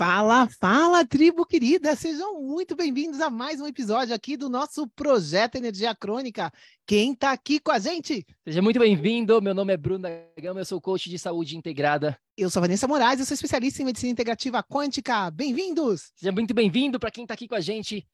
Fala, fala, tribo querida! Sejam muito bem-vindos a mais um episódio aqui do nosso Projeto Energia Crônica. Quem está aqui com a gente? Seja muito bem-vindo. Meu nome é Bruno Gama, eu sou coach de saúde integrada. Eu sou Vanessa Moraes, eu sou especialista em medicina integrativa quântica. Bem-vindos! Seja muito bem-vindo para quem está aqui com a gente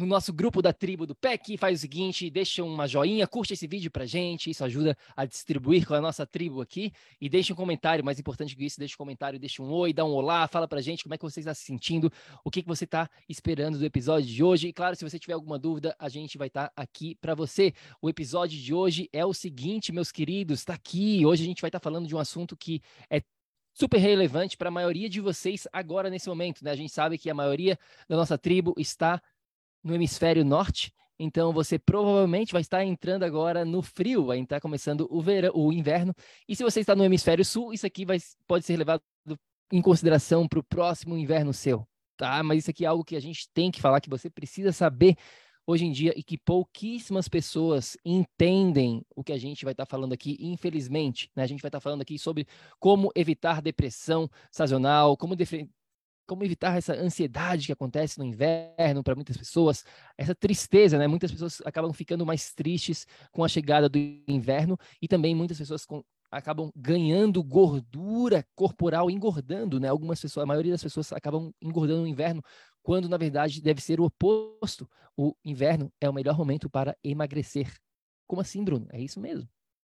no nosso grupo da tribo do PEC, faz o seguinte, deixa uma joinha, curte esse vídeo pra gente, isso ajuda a distribuir com a nossa tribo aqui, e deixa um comentário, mais importante que isso, deixa um comentário, deixa um oi, dá um olá, fala pra gente como é que você está se sentindo, o que, que você está esperando do episódio de hoje, e claro, se você tiver alguma dúvida, a gente vai estar tá aqui para você. O episódio de hoje é o seguinte, meus queridos, tá aqui, hoje a gente vai estar tá falando de um assunto que é super relevante para a maioria de vocês agora nesse momento, né? A gente sabe que a maioria da nossa tribo está no hemisfério norte, então você provavelmente vai estar entrando agora no frio, vai estar começando o verão, o inverno. E se você está no hemisfério sul, isso aqui vai, pode ser levado em consideração para o próximo inverno seu, tá? Mas isso aqui é algo que a gente tem que falar, que você precisa saber hoje em dia e que pouquíssimas pessoas entendem o que a gente vai estar falando aqui, infelizmente. Né? A gente vai estar falando aqui sobre como evitar depressão sazonal, como como evitar essa ansiedade que acontece no inverno para muitas pessoas, essa tristeza, né? Muitas pessoas acabam ficando mais tristes com a chegada do inverno e também muitas pessoas com, acabam ganhando gordura corporal, engordando, né? Algumas pessoas, a maioria das pessoas acabam engordando no inverno, quando na verdade deve ser o oposto. O inverno é o melhor momento para emagrecer. Como assim, Bruno? É isso mesmo.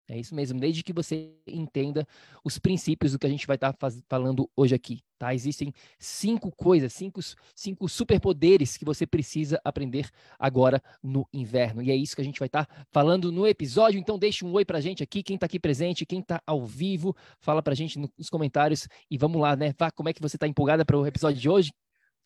É isso mesmo, desde que você entenda os princípios do que a gente vai estar tá falando hoje aqui, tá? Existem cinco coisas, cinco, cinco superpoderes que você precisa aprender agora no inverno. E é isso que a gente vai estar tá falando no episódio. Então deixe um oi pra gente aqui, quem tá aqui presente, quem tá ao vivo, fala pra gente nos comentários e vamos lá, né? Vá, como é que você tá empolgada para o episódio de hoje?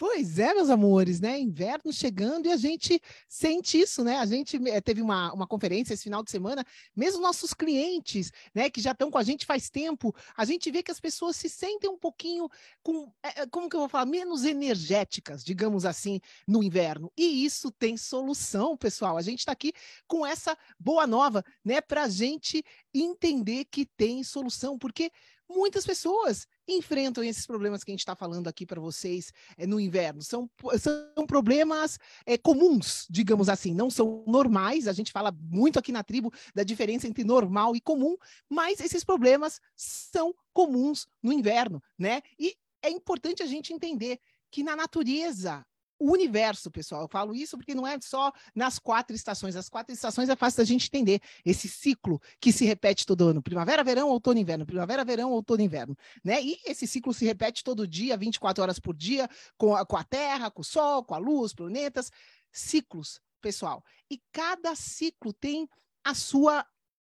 Pois é, meus amores, né? Inverno chegando e a gente sente isso, né? A gente eh, teve uma, uma conferência esse final de semana, mesmo nossos clientes, né, que já estão com a gente faz tempo, a gente vê que as pessoas se sentem um pouquinho com, é, como que eu vou falar, menos energéticas, digamos assim, no inverno. E isso tem solução, pessoal. A gente está aqui com essa boa nova, né, para a gente entender que tem solução, porque muitas pessoas enfrentam esses problemas que a gente está falando aqui para vocês é, no inverno. São, são problemas é, comuns, digamos assim, não são normais. A gente fala muito aqui na tribo da diferença entre normal e comum, mas esses problemas são comuns no inverno, né? E é importante a gente entender que na natureza o universo, pessoal. Eu falo isso porque não é só nas quatro estações. As quatro estações é fácil da gente entender. Esse ciclo que se repete todo ano: primavera, verão, outono, inverno, primavera, verão, outono, inverno. Né? E esse ciclo se repete todo dia, 24 horas por dia, com a, com a Terra, com o Sol, com a Luz, planetas. Ciclos, pessoal. E cada ciclo tem a sua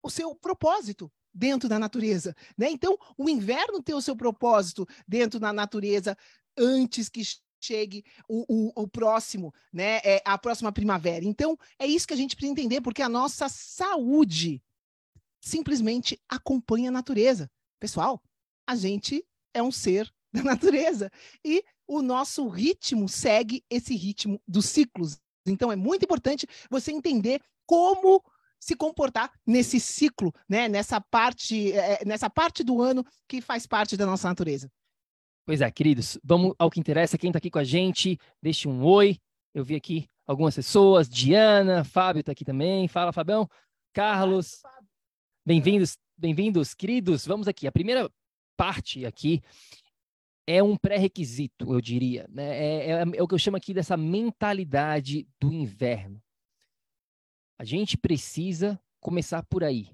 o seu propósito dentro da natureza, né? Então, o inverno tem o seu propósito dentro da natureza antes que chegue o, o, o, próximo, né? É a próxima primavera. Então, é isso que a gente precisa entender, porque a nossa saúde simplesmente acompanha a natureza. Pessoal, a gente é um ser da natureza e o nosso ritmo segue esse ritmo dos ciclos. Então, é muito importante você entender como se comportar nesse ciclo, né? Nessa parte, é, nessa parte do ano que faz parte da nossa natureza. Pois é, queridos, vamos ao que interessa. Quem está aqui com a gente, deixe um oi. Eu vi aqui algumas pessoas, Diana, Fábio está aqui também. Fala, Fabião. Carlos, bem-vindos, bem-vindos, queridos. Vamos aqui. A primeira parte aqui é um pré-requisito, eu diria. Né? É, é, é, o que eu chamo aqui dessa mentalidade do inverno. A gente precisa começar por aí,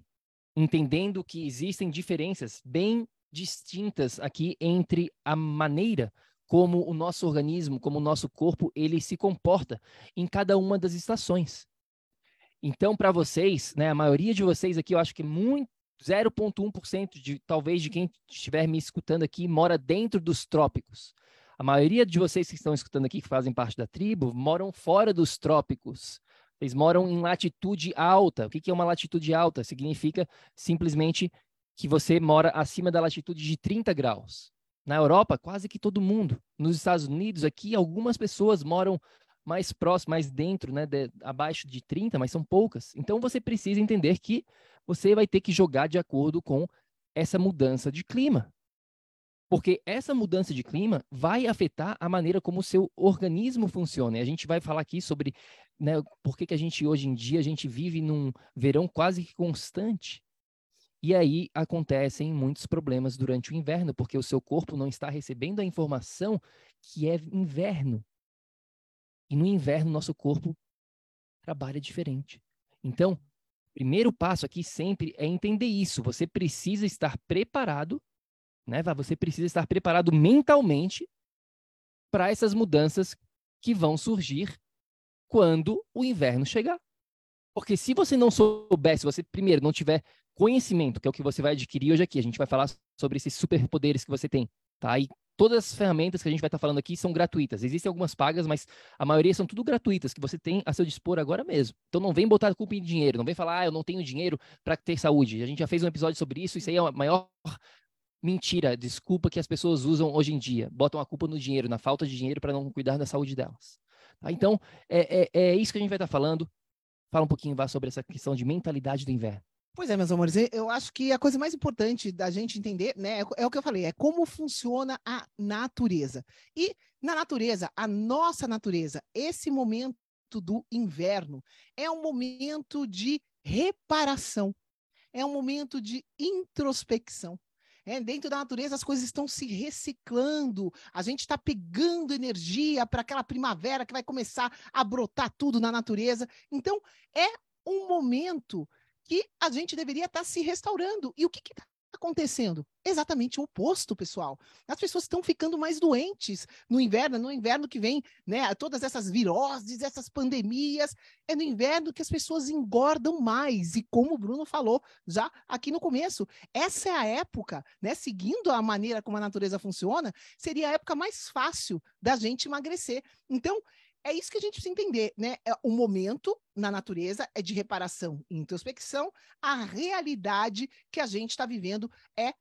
entendendo que existem diferenças bem distintas aqui entre a maneira como o nosso organismo, como o nosso corpo, ele se comporta em cada uma das estações. Então, para vocês, né, a maioria de vocês aqui, eu acho que muito 0,1% de talvez de quem estiver me escutando aqui mora dentro dos trópicos. A maioria de vocês que estão escutando aqui, que fazem parte da tribo, moram fora dos trópicos. Eles moram em latitude alta. O que é uma latitude alta? Significa simplesmente que você mora acima da latitude de 30 graus. Na Europa, quase que todo mundo. Nos Estados Unidos, aqui, algumas pessoas moram mais próximo, mais dentro, né, de, abaixo de 30, mas são poucas. Então você precisa entender que você vai ter que jogar de acordo com essa mudança de clima. Porque essa mudança de clima vai afetar a maneira como o seu organismo funciona. E a gente vai falar aqui sobre né, por que, que a gente hoje em dia a gente vive num verão quase que constante. E aí acontecem muitos problemas durante o inverno, porque o seu corpo não está recebendo a informação que é inverno. E no inverno, nosso corpo trabalha diferente. Então, primeiro passo aqui sempre é entender isso. Você precisa estar preparado, né? Você precisa estar preparado mentalmente para essas mudanças que vão surgir quando o inverno chegar. Porque se você não souber, se você primeiro não tiver conhecimento, que é o que você vai adquirir hoje aqui. A gente vai falar sobre esses superpoderes que você tem, tá? E todas as ferramentas que a gente vai estar falando aqui são gratuitas. Existem algumas pagas, mas a maioria são tudo gratuitas, que você tem a seu dispor agora mesmo. Então não vem botar culpa em dinheiro, não vem falar, ah, eu não tenho dinheiro para ter saúde. A gente já fez um episódio sobre isso, isso aí é a maior mentira, desculpa que as pessoas usam hoje em dia. Botam a culpa no dinheiro, na falta de dinheiro para não cuidar da saúde delas. Tá? Então, é, é, é, isso que a gente vai estar falando. Fala um pouquinho vá sobre essa questão de mentalidade do inverno. Pois é, meus amores, eu acho que a coisa mais importante da gente entender, né, é, é o que eu falei, é como funciona a natureza. E na natureza, a nossa natureza, esse momento do inverno é um momento de reparação, é um momento de introspecção. É, dentro da natureza as coisas estão se reciclando, a gente está pegando energia para aquela primavera que vai começar a brotar tudo na natureza. Então, é um momento que a gente deveria estar tá se restaurando. E o que está acontecendo? Exatamente o oposto, pessoal. As pessoas estão ficando mais doentes no inverno, no inverno que vem, né? Todas essas viroses, essas pandemias, é no inverno que as pessoas engordam mais. E como o Bruno falou já aqui no começo, essa é a época, né? Seguindo a maneira como a natureza funciona, seria a época mais fácil da gente emagrecer. Então, é isso que a gente precisa entender, né? É, o momento na natureza é de reparação e introspecção, a realidade que a gente está vivendo é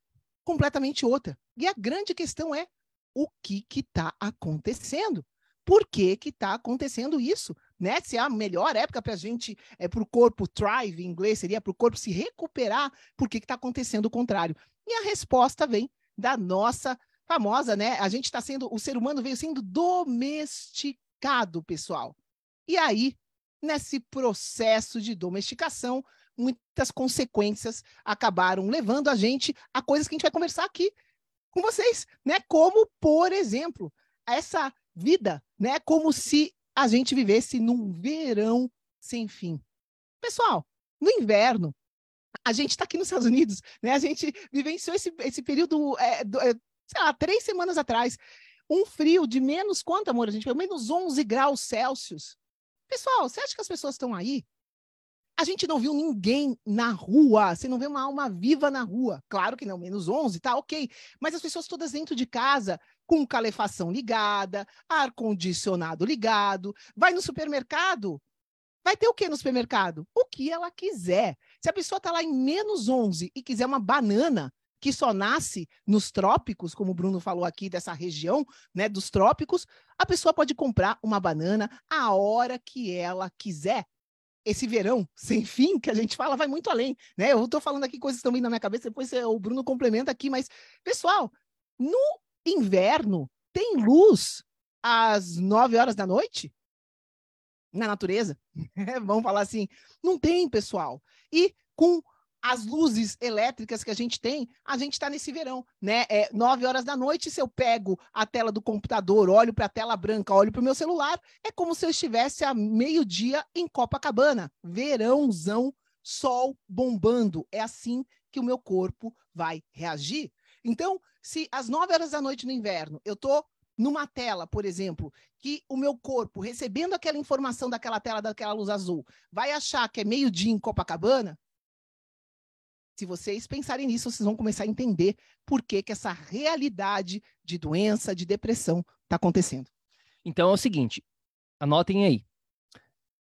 completamente outra. E a grande questão é o que está acontecendo? Por que está acontecendo isso? Né? Se é a melhor época para a gente, é para o corpo thrive, em inglês seria para o corpo se recuperar, por que está acontecendo o contrário? E a resposta vem da nossa famosa, né? A gente está sendo, o ser humano veio sendo domesticado domesticado, pessoal. E aí, nesse processo de domesticação, muitas consequências acabaram levando a gente a coisas que a gente vai conversar aqui com vocês, né? Como, por exemplo, essa vida, né? Como se a gente vivesse num verão sem fim. Pessoal, no inverno, a gente está aqui nos Estados Unidos, né? A gente vivenciou esse, esse período, é, do, é, sei lá, três semanas atrás um frio de menos quanto, amor? A gente pegou menos 11 graus Celsius. Pessoal, você acha que as pessoas estão aí? A gente não viu ninguém na rua, você não vê uma alma viva na rua. Claro que não, menos 11, tá ok. Mas as pessoas todas dentro de casa, com calefação ligada, ar-condicionado ligado, vai no supermercado, vai ter o que no supermercado? O que ela quiser. Se a pessoa está lá em menos 11 e quiser uma banana, que só nasce nos trópicos, como o Bruno falou aqui dessa região, né, dos trópicos, a pessoa pode comprar uma banana a hora que ela quiser. esse verão sem fim que a gente fala vai muito além, né? Eu estou falando aqui coisas também na minha cabeça, depois o Bruno complementa aqui, mas pessoal, no inverno tem luz às nove horas da noite na natureza? Vamos falar assim, não tem, pessoal. E com as luzes elétricas que a gente tem, a gente está nesse verão, né? É nove horas da noite, se eu pego a tela do computador, olho para a tela branca, olho para o meu celular, é como se eu estivesse a meio-dia em Copacabana, verãozão, sol bombando. É assim que o meu corpo vai reagir. Então, se às nove horas da noite no inverno eu tô numa tela, por exemplo, que o meu corpo, recebendo aquela informação daquela tela, daquela luz azul, vai achar que é meio-dia em Copacabana, se vocês pensarem nisso, vocês vão começar a entender por que, que essa realidade de doença, de depressão está acontecendo. Então é o seguinte, anotem aí.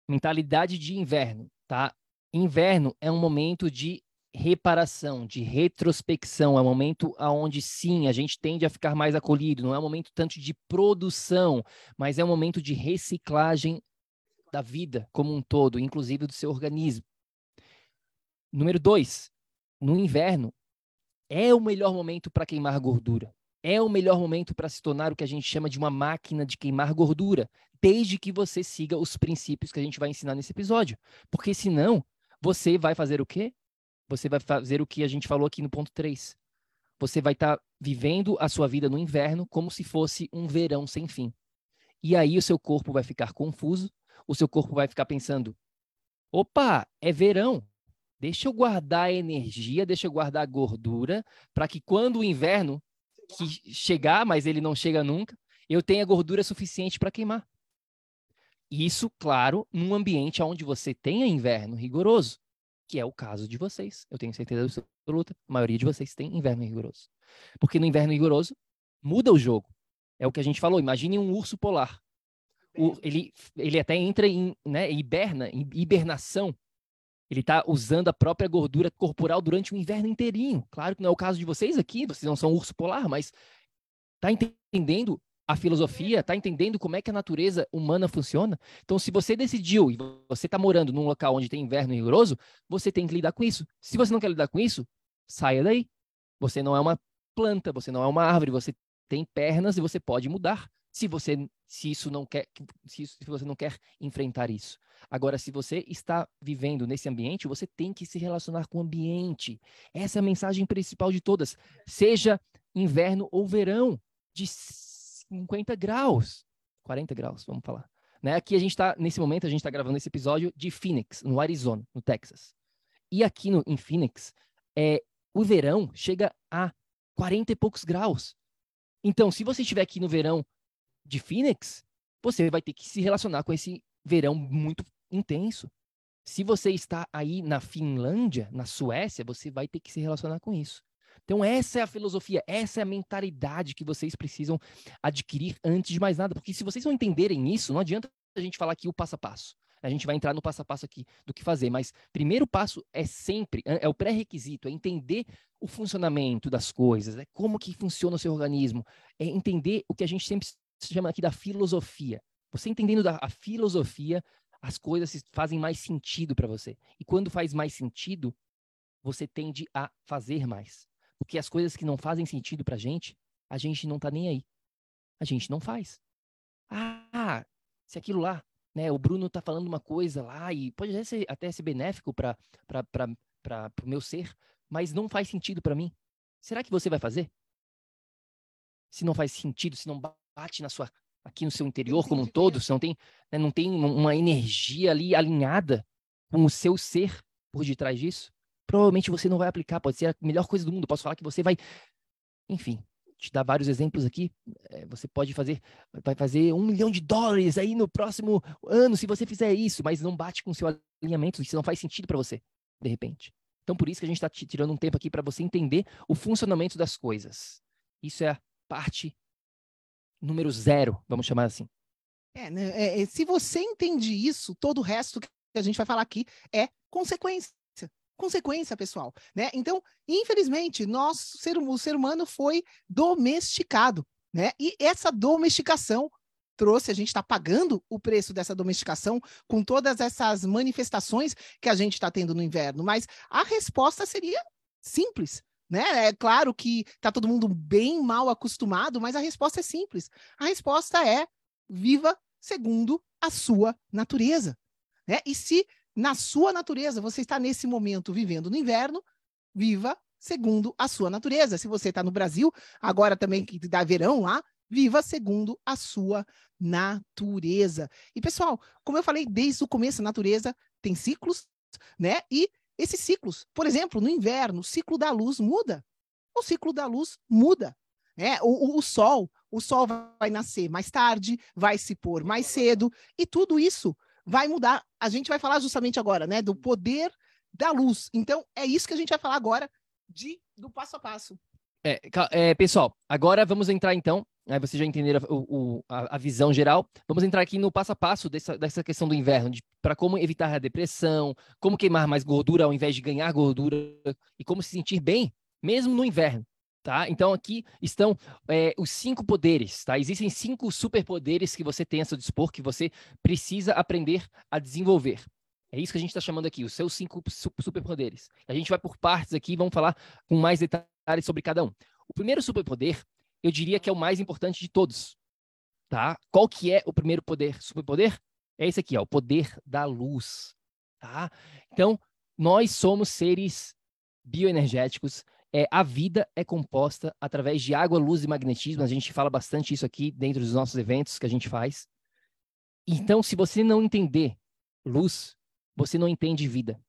Mentalidade de inverno, tá? Inverno é um momento de reparação, de retrospecção, é um momento onde sim, a gente tende a ficar mais acolhido, não é um momento tanto de produção, mas é um momento de reciclagem da vida como um todo, inclusive do seu organismo. Número dois, no inverno, é o melhor momento para queimar gordura. É o melhor momento para se tornar o que a gente chama de uma máquina de queimar gordura, desde que você siga os princípios que a gente vai ensinar nesse episódio. Porque senão, você vai fazer o quê? Você vai fazer o que a gente falou aqui no ponto 3. Você vai estar tá vivendo a sua vida no inverno como se fosse um verão sem fim. E aí o seu corpo vai ficar confuso, o seu corpo vai ficar pensando: opa, é verão, Deixa eu guardar a energia, deixa eu guardar a gordura, para que quando o inverno que chegar, mas ele não chega nunca, eu tenha gordura suficiente para queimar. Isso, claro, num ambiente onde você tenha inverno rigoroso, que é o caso de vocês. Eu tenho certeza absoluta, a maioria de vocês tem inverno rigoroso. Porque no inverno rigoroso muda o jogo. É o que a gente falou. Imagine um urso polar. O, ele, ele até entra em né, hiberna, em hibernação ele está usando a própria gordura corporal durante o inverno inteirinho. Claro que não é o caso de vocês aqui, vocês não são urso polar, mas está entendendo a filosofia, está entendendo como é que a natureza humana funciona? Então, se você decidiu e você está morando num local onde tem inverno rigoroso, você tem que lidar com isso. Se você não quer lidar com isso, saia daí. Você não é uma planta, você não é uma árvore, você tem pernas e você pode mudar se você se isso não quer se, se você não quer enfrentar isso. Agora, se você está vivendo nesse ambiente, você tem que se relacionar com o ambiente. Essa é a mensagem principal de todas. Seja inverno ou verão, de 50 graus, 40 graus, vamos falar. Né? Aqui a gente está, nesse momento, a gente está gravando esse episódio de Phoenix, no Arizona, no Texas. E aqui no, em Phoenix, é, o verão chega a 40 e poucos graus. Então, se você estiver aqui no verão de Phoenix, você vai ter que se relacionar com esse verão muito intenso. Se você está aí na Finlândia, na Suécia, você vai ter que se relacionar com isso. Então, essa é a filosofia, essa é a mentalidade que vocês precisam adquirir antes de mais nada. Porque se vocês não entenderem isso, não adianta a gente falar aqui o passo a passo. A gente vai entrar no passo a passo aqui do que fazer, mas primeiro passo é sempre, é, é o pré-requisito, é entender o funcionamento das coisas, é como que funciona o seu organismo, é entender o que a gente sempre chama aqui da filosofia. Você entendendo a filosofia, as coisas fazem mais sentido para você. E quando faz mais sentido, você tende a fazer mais. Porque as coisas que não fazem sentido para gente, a gente não está nem aí. A gente não faz. Ah, se aquilo lá, né, o Bruno está falando uma coisa lá e pode até ser, até ser benéfico para o meu ser, mas não faz sentido para mim. Será que você vai fazer? Se não faz sentido, se não bate na sua aqui no seu interior como um todo, você não tem, né, não tem uma energia ali alinhada com o seu ser por detrás disso, provavelmente você não vai aplicar, pode ser a melhor coisa do mundo, posso falar que você vai, enfim, te dar vários exemplos aqui, é, você pode fazer, vai fazer um milhão de dólares aí no próximo ano se você fizer isso, mas não bate com o seu alinhamento, isso não faz sentido para você, de repente. Então, por isso que a gente está tirando um tempo aqui para você entender o funcionamento das coisas. Isso é a parte número zero, vamos chamar assim. É, né, é, é, se você entende isso, todo o resto que a gente vai falar aqui é consequência. Consequência, pessoal. Né? Então, infelizmente, nós, ser, o ser humano foi domesticado. Né? E essa domesticação trouxe, a gente está pagando o preço dessa domesticação com todas essas manifestações que a gente está tendo no inverno. Mas a resposta seria simples. Né? É claro que está todo mundo bem mal acostumado, mas a resposta é simples. A resposta é viva segundo a sua natureza. Né? E se na sua natureza você está nesse momento vivendo no inverno, viva segundo a sua natureza. Se você está no Brasil, agora também que dá verão lá, viva segundo a sua natureza. E pessoal, como eu falei desde o começo, a natureza tem ciclos, né? E esses ciclos, por exemplo, no inverno, o ciclo da luz muda. O ciclo da luz muda. É, o, o, o sol, o sol vai nascer mais tarde, vai se pôr mais cedo, e tudo isso vai mudar. A gente vai falar justamente agora, né, do poder da luz. Então, é isso que a gente vai falar agora de, do passo a passo. É, é, pessoal, agora vamos entrar então. Aí vocês já entenderam o, o, a, a, visão geral. Vamos entrar aqui no passo a passo dessa, dessa questão do inverno, para como evitar a depressão, como queimar mais gordura ao invés de ganhar gordura e como se sentir bem, mesmo no inverno. Tá? Então aqui estão é, os cinco poderes, tá? Existem cinco superpoderes que você tem a seu dispor, que você precisa aprender a desenvolver. É isso que a gente está chamando aqui, os seus cinco superpoderes. A gente vai por partes aqui, vamos falar com mais detalhes sobre cada um. O primeiro superpoder, eu diria que é o mais importante de todos. Tá? Qual que é o primeiro poder, superpoder? É esse aqui, ó, o poder da luz. Tá? Então, nós somos seres bioenergéticos. É, a vida é composta através de água, luz e magnetismo. A gente fala bastante isso aqui dentro dos nossos eventos que a gente faz. Então, se você não entender luz, você não entende vida.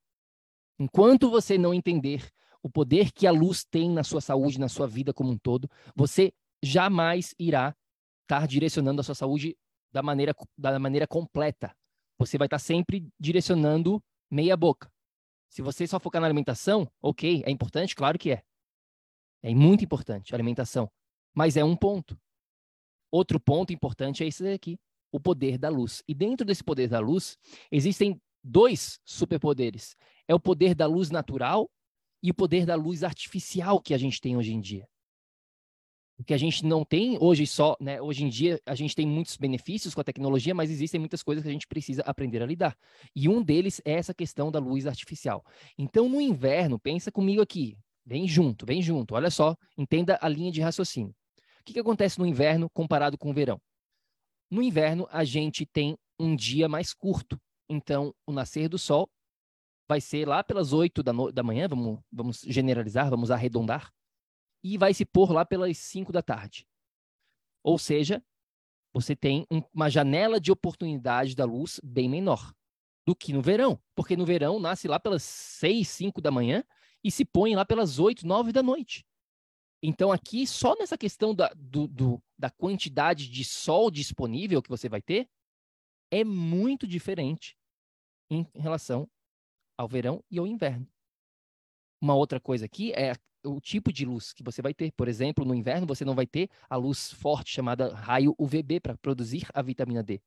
Enquanto você não entender o poder que a luz tem na sua saúde, na sua vida como um todo, você jamais irá estar direcionando a sua saúde da maneira, da maneira completa. Você vai estar sempre direcionando meia boca. Se você só focar na alimentação, ok, é importante, claro que é. É muito importante a alimentação, mas é um ponto. Outro ponto importante é esse daqui, o poder da luz. E dentro desse poder da luz, existem dois superpoderes. É o poder da luz natural e o poder da luz artificial que a gente tem hoje em dia. O que a gente não tem hoje só, né? Hoje em dia a gente tem muitos benefícios com a tecnologia, mas existem muitas coisas que a gente precisa aprender a lidar. E um deles é essa questão da luz artificial. Então, no inverno, pensa comigo aqui, vem junto, vem junto. Olha só, entenda a linha de raciocínio. O que, que acontece no inverno comparado com o verão? No inverno, a gente tem um dia mais curto. Então, o nascer do sol vai ser lá pelas 8 da, no... da manhã, vamos, vamos generalizar, vamos arredondar, e vai se pôr lá pelas 5 da tarde. Ou seja, você tem um, uma janela de oportunidade da luz bem menor do que no verão, porque no verão nasce lá pelas 6, 5 da manhã e se põe lá pelas 8, 9 da noite. Então, aqui, só nessa questão da, do, do, da quantidade de sol disponível que você vai ter, é muito diferente em relação ao verão e ao inverno. Uma outra coisa aqui é o tipo de luz que você vai ter. Por exemplo, no inverno você não vai ter a luz forte chamada raio UVB para produzir a vitamina D.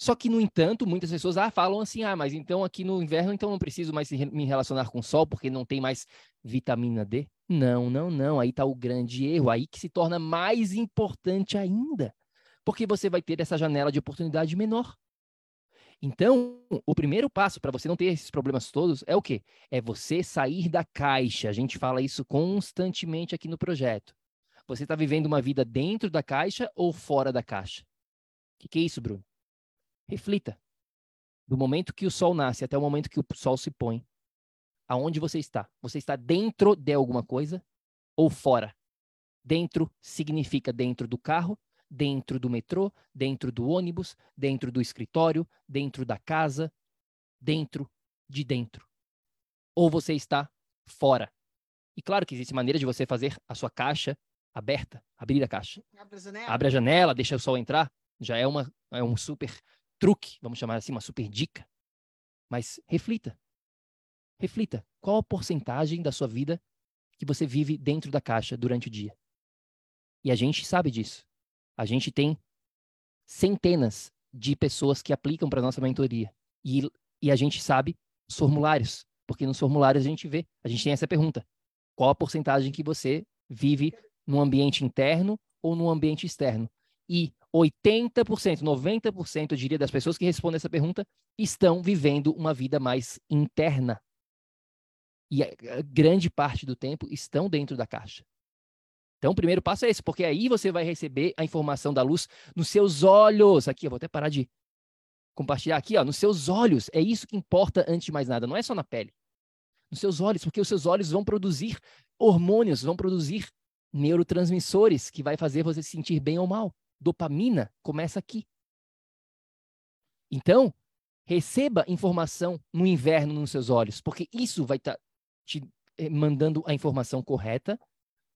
Só que, no entanto, muitas pessoas ah, falam assim: ah, mas então aqui no inverno então não preciso mais me relacionar com o sol porque não tem mais vitamina D. Não, não, não. Aí está o grande erro. Aí que se torna mais importante ainda. Porque você vai ter essa janela de oportunidade menor. Então, o primeiro passo para você não ter esses problemas todos é o quê? É você sair da caixa. A gente fala isso constantemente aqui no projeto. Você está vivendo uma vida dentro da caixa ou fora da caixa? O que, que é isso, Bruno? Reflita. Do momento que o sol nasce até o momento que o sol se põe, aonde você está? Você está dentro de alguma coisa ou fora? Dentro significa dentro do carro dentro do metrô, dentro do ônibus, dentro do escritório, dentro da casa, dentro de dentro. Ou você está fora. E claro que existe maneira de você fazer a sua caixa aberta, abrir a caixa. Abre a janela, Abre a janela deixa o sol entrar. Já é, uma, é um super truque, vamos chamar assim, uma super dica. Mas reflita. Reflita. Qual a porcentagem da sua vida que você vive dentro da caixa durante o dia? E a gente sabe disso. A gente tem centenas de pessoas que aplicam para nossa mentoria. E, e a gente sabe os formulários, porque nos formulários a gente vê, a gente tem essa pergunta: qual a porcentagem que você vive no ambiente interno ou no ambiente externo? E 80%, 90%, eu diria, das pessoas que respondem essa pergunta estão vivendo uma vida mais interna. E a grande parte do tempo estão dentro da caixa. Então, o primeiro passo é esse, porque aí você vai receber a informação da luz nos seus olhos. Aqui, eu vou até parar de compartilhar aqui, ó, nos seus olhos. É isso que importa antes de mais nada, não é só na pele. Nos seus olhos, porque os seus olhos vão produzir hormônios, vão produzir neurotransmissores que vai fazer você se sentir bem ou mal. Dopamina começa aqui. Então, receba informação no inverno nos seus olhos, porque isso vai estar tá te eh, mandando a informação correta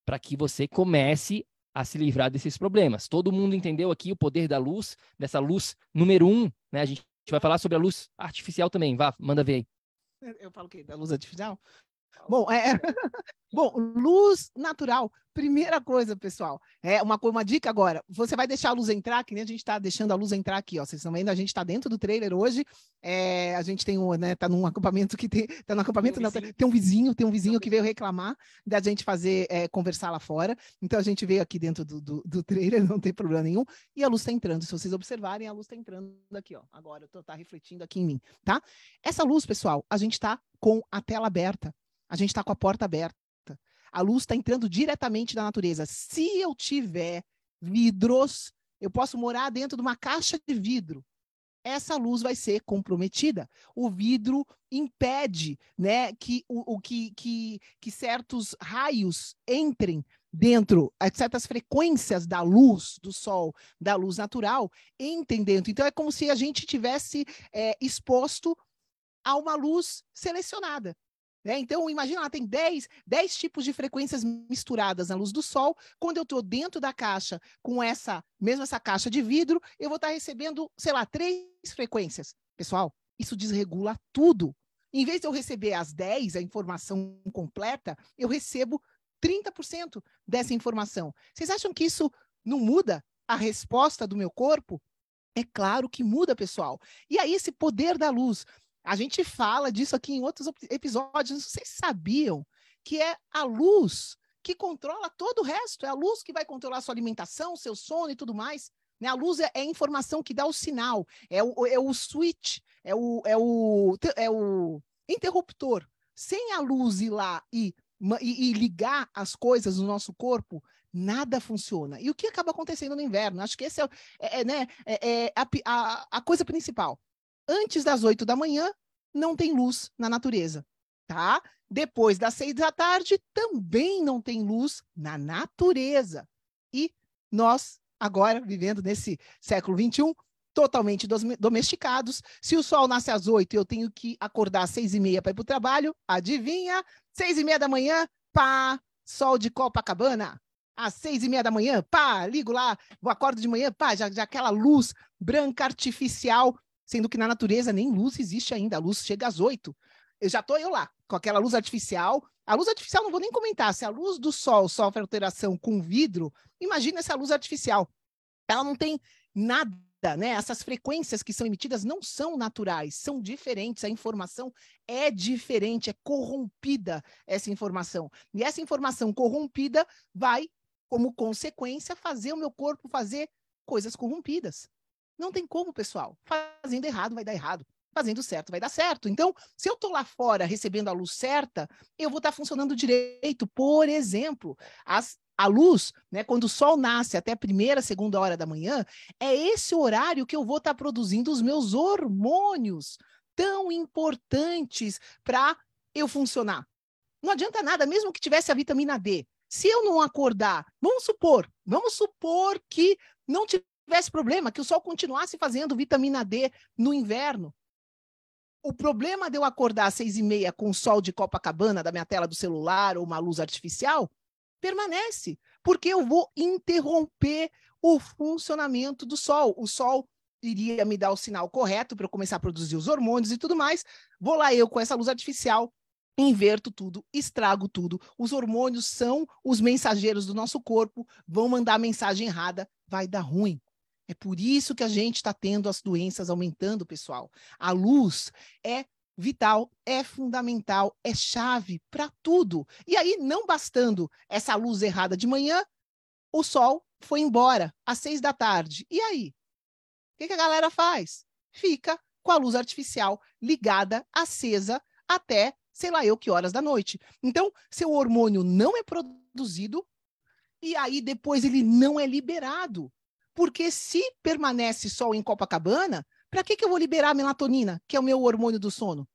para que você comece a se livrar desses problemas. Todo mundo entendeu aqui o poder da luz, dessa luz número um, né? A gente vai falar sobre a luz artificial também. Vá, manda ver aí. Eu falo o quê? Da luz artificial? Bom, é... Bom, luz natural. Primeira coisa, pessoal, é uma, uma dica agora. Você vai deixar a luz entrar, que nem a gente está deixando a luz entrar aqui, ó. Vocês estão vendo, a gente está dentro do trailer hoje. É, a gente tem um, né? Tá num acampamento que tem. Tá no acampamento, tem um, não, tá, tem um vizinho, tem um vizinho que veio reclamar da gente fazer é, conversar lá fora. Então a gente veio aqui dentro do, do, do trailer, não tem problema nenhum. E a luz está entrando. Se vocês observarem, a luz está entrando aqui, ó. Agora, tô, tá refletindo aqui em mim, tá? Essa luz, pessoal, a gente está com a tela aberta. A gente está com a porta aberta. A luz está entrando diretamente da natureza. Se eu tiver vidros, eu posso morar dentro de uma caixa de vidro. Essa luz vai ser comprometida. O vidro impede, né, que o, o que, que, que certos raios entrem dentro, certas frequências da luz do sol, da luz natural, entrem dentro. Então é como se a gente tivesse é, exposto a uma luz selecionada. Né? Então, imagina lá, tem 10, 10 tipos de frequências misturadas na luz do sol. Quando eu estou dentro da caixa, com essa, mesmo essa caixa de vidro, eu vou estar tá recebendo, sei lá, três frequências. Pessoal, isso desregula tudo. Em vez de eu receber as 10, a informação completa, eu recebo 30% dessa informação. Vocês acham que isso não muda a resposta do meu corpo? É claro que muda, pessoal. E aí, esse poder da luz. A gente fala disso aqui em outros episódios. Vocês sabiam que é a luz que controla todo o resto? É a luz que vai controlar sua alimentação, seu sono e tudo mais. Né? A luz é, é, a informação que dá o sinal, é o, é o switch, é o, é, o, é o interruptor. Sem a luz ir lá e, e, e ligar as coisas no nosso corpo, nada funciona. E o que acaba acontecendo no inverno? Acho que esse é, é, é né, é, é a, a, a, coisa principal antes das 8 da manhã, não tem luz na natureza, tá? Depois das 6 da tarde, também não tem luz na natureza. E nós, agora, vivendo nesse século 21, totalmente domesticados. Se o sol nasce às 8 e eu tenho que acordar às 6 e meia para ir para o trabalho, adivinha? 6 e meia da manhã, pá, sol de Copacabana. Às seis e meia da manhã, pá, ligo lá, vou acordo de manhã, pá, já, já aquela luz branca artificial sendo que na natureza nem luz existe ainda, a luz chega às oito. Eu já estou eu lá, com aquela luz artificial. A luz artificial não vou nem comentar, se a luz do sol sofre alteração com vidro, imagina essa luz artificial. Ela não tem nada, né? Essas frequências que são emitidas não são naturais, são diferentes, a informação é diferente, é corrompida essa informação. E essa informação corrompida vai, como consequência, fazer o meu corpo fazer coisas corrompidas. Não tem como, pessoal. Fazendo errado vai dar errado. Fazendo certo vai dar certo. Então, se eu estou lá fora recebendo a luz certa, eu vou estar tá funcionando direito. Por exemplo, as, a luz, né, quando o sol nasce até a primeira, segunda hora da manhã, é esse horário que eu vou estar tá produzindo os meus hormônios tão importantes para eu funcionar. Não adianta nada, mesmo que tivesse a vitamina D. Se eu não acordar, vamos supor, vamos supor que não tivesse problema, que o sol continuasse fazendo vitamina D no inverno. O problema de eu acordar às seis e meia com o sol de Copacabana da minha tela do celular ou uma luz artificial permanece, porque eu vou interromper o funcionamento do sol. O sol iria me dar o sinal correto para eu começar a produzir os hormônios e tudo mais. Vou lá eu com essa luz artificial, inverto tudo, estrago tudo. Os hormônios são os mensageiros do nosso corpo, vão mandar mensagem errada, vai dar ruim. É por isso que a gente está tendo as doenças aumentando, pessoal. A luz é vital, é fundamental, é chave para tudo. E aí, não bastando essa luz errada de manhã, o sol foi embora às seis da tarde. E aí? O que, que a galera faz? Fica com a luz artificial ligada, acesa, até sei lá eu que horas da noite. Então, seu hormônio não é produzido e aí depois ele não é liberado. Porque se permanece sol em Copacabana, para que, que eu vou liberar a melatonina, que é o meu hormônio do sono?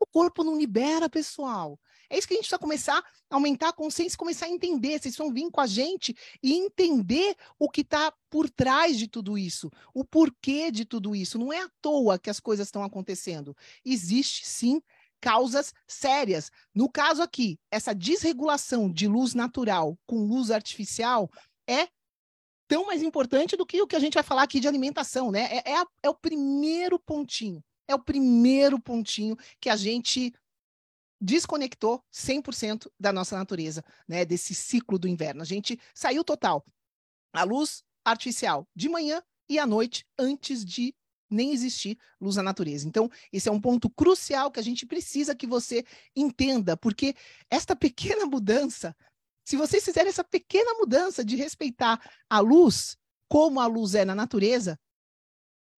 O corpo não libera, pessoal. É isso que a gente precisa começar a aumentar a consciência e começar a entender. Vocês vão vir com a gente e entender o que está por trás de tudo isso, o porquê de tudo isso. Não é à toa que as coisas estão acontecendo. Existe sim causas sérias. No caso aqui, essa desregulação de luz natural com luz artificial é tão mais importante do que o que a gente vai falar aqui de alimentação, né? É, é, a, é o primeiro pontinho. É o primeiro pontinho que a gente desconectou 100% da nossa natureza, né, desse ciclo do inverno. A gente saiu total. A luz artificial de manhã e à noite antes de nem existir luz na natureza. Então, esse é um ponto crucial que a gente precisa que você entenda, porque esta pequena mudança, se vocês fizerem essa pequena mudança de respeitar a luz como a luz é na natureza,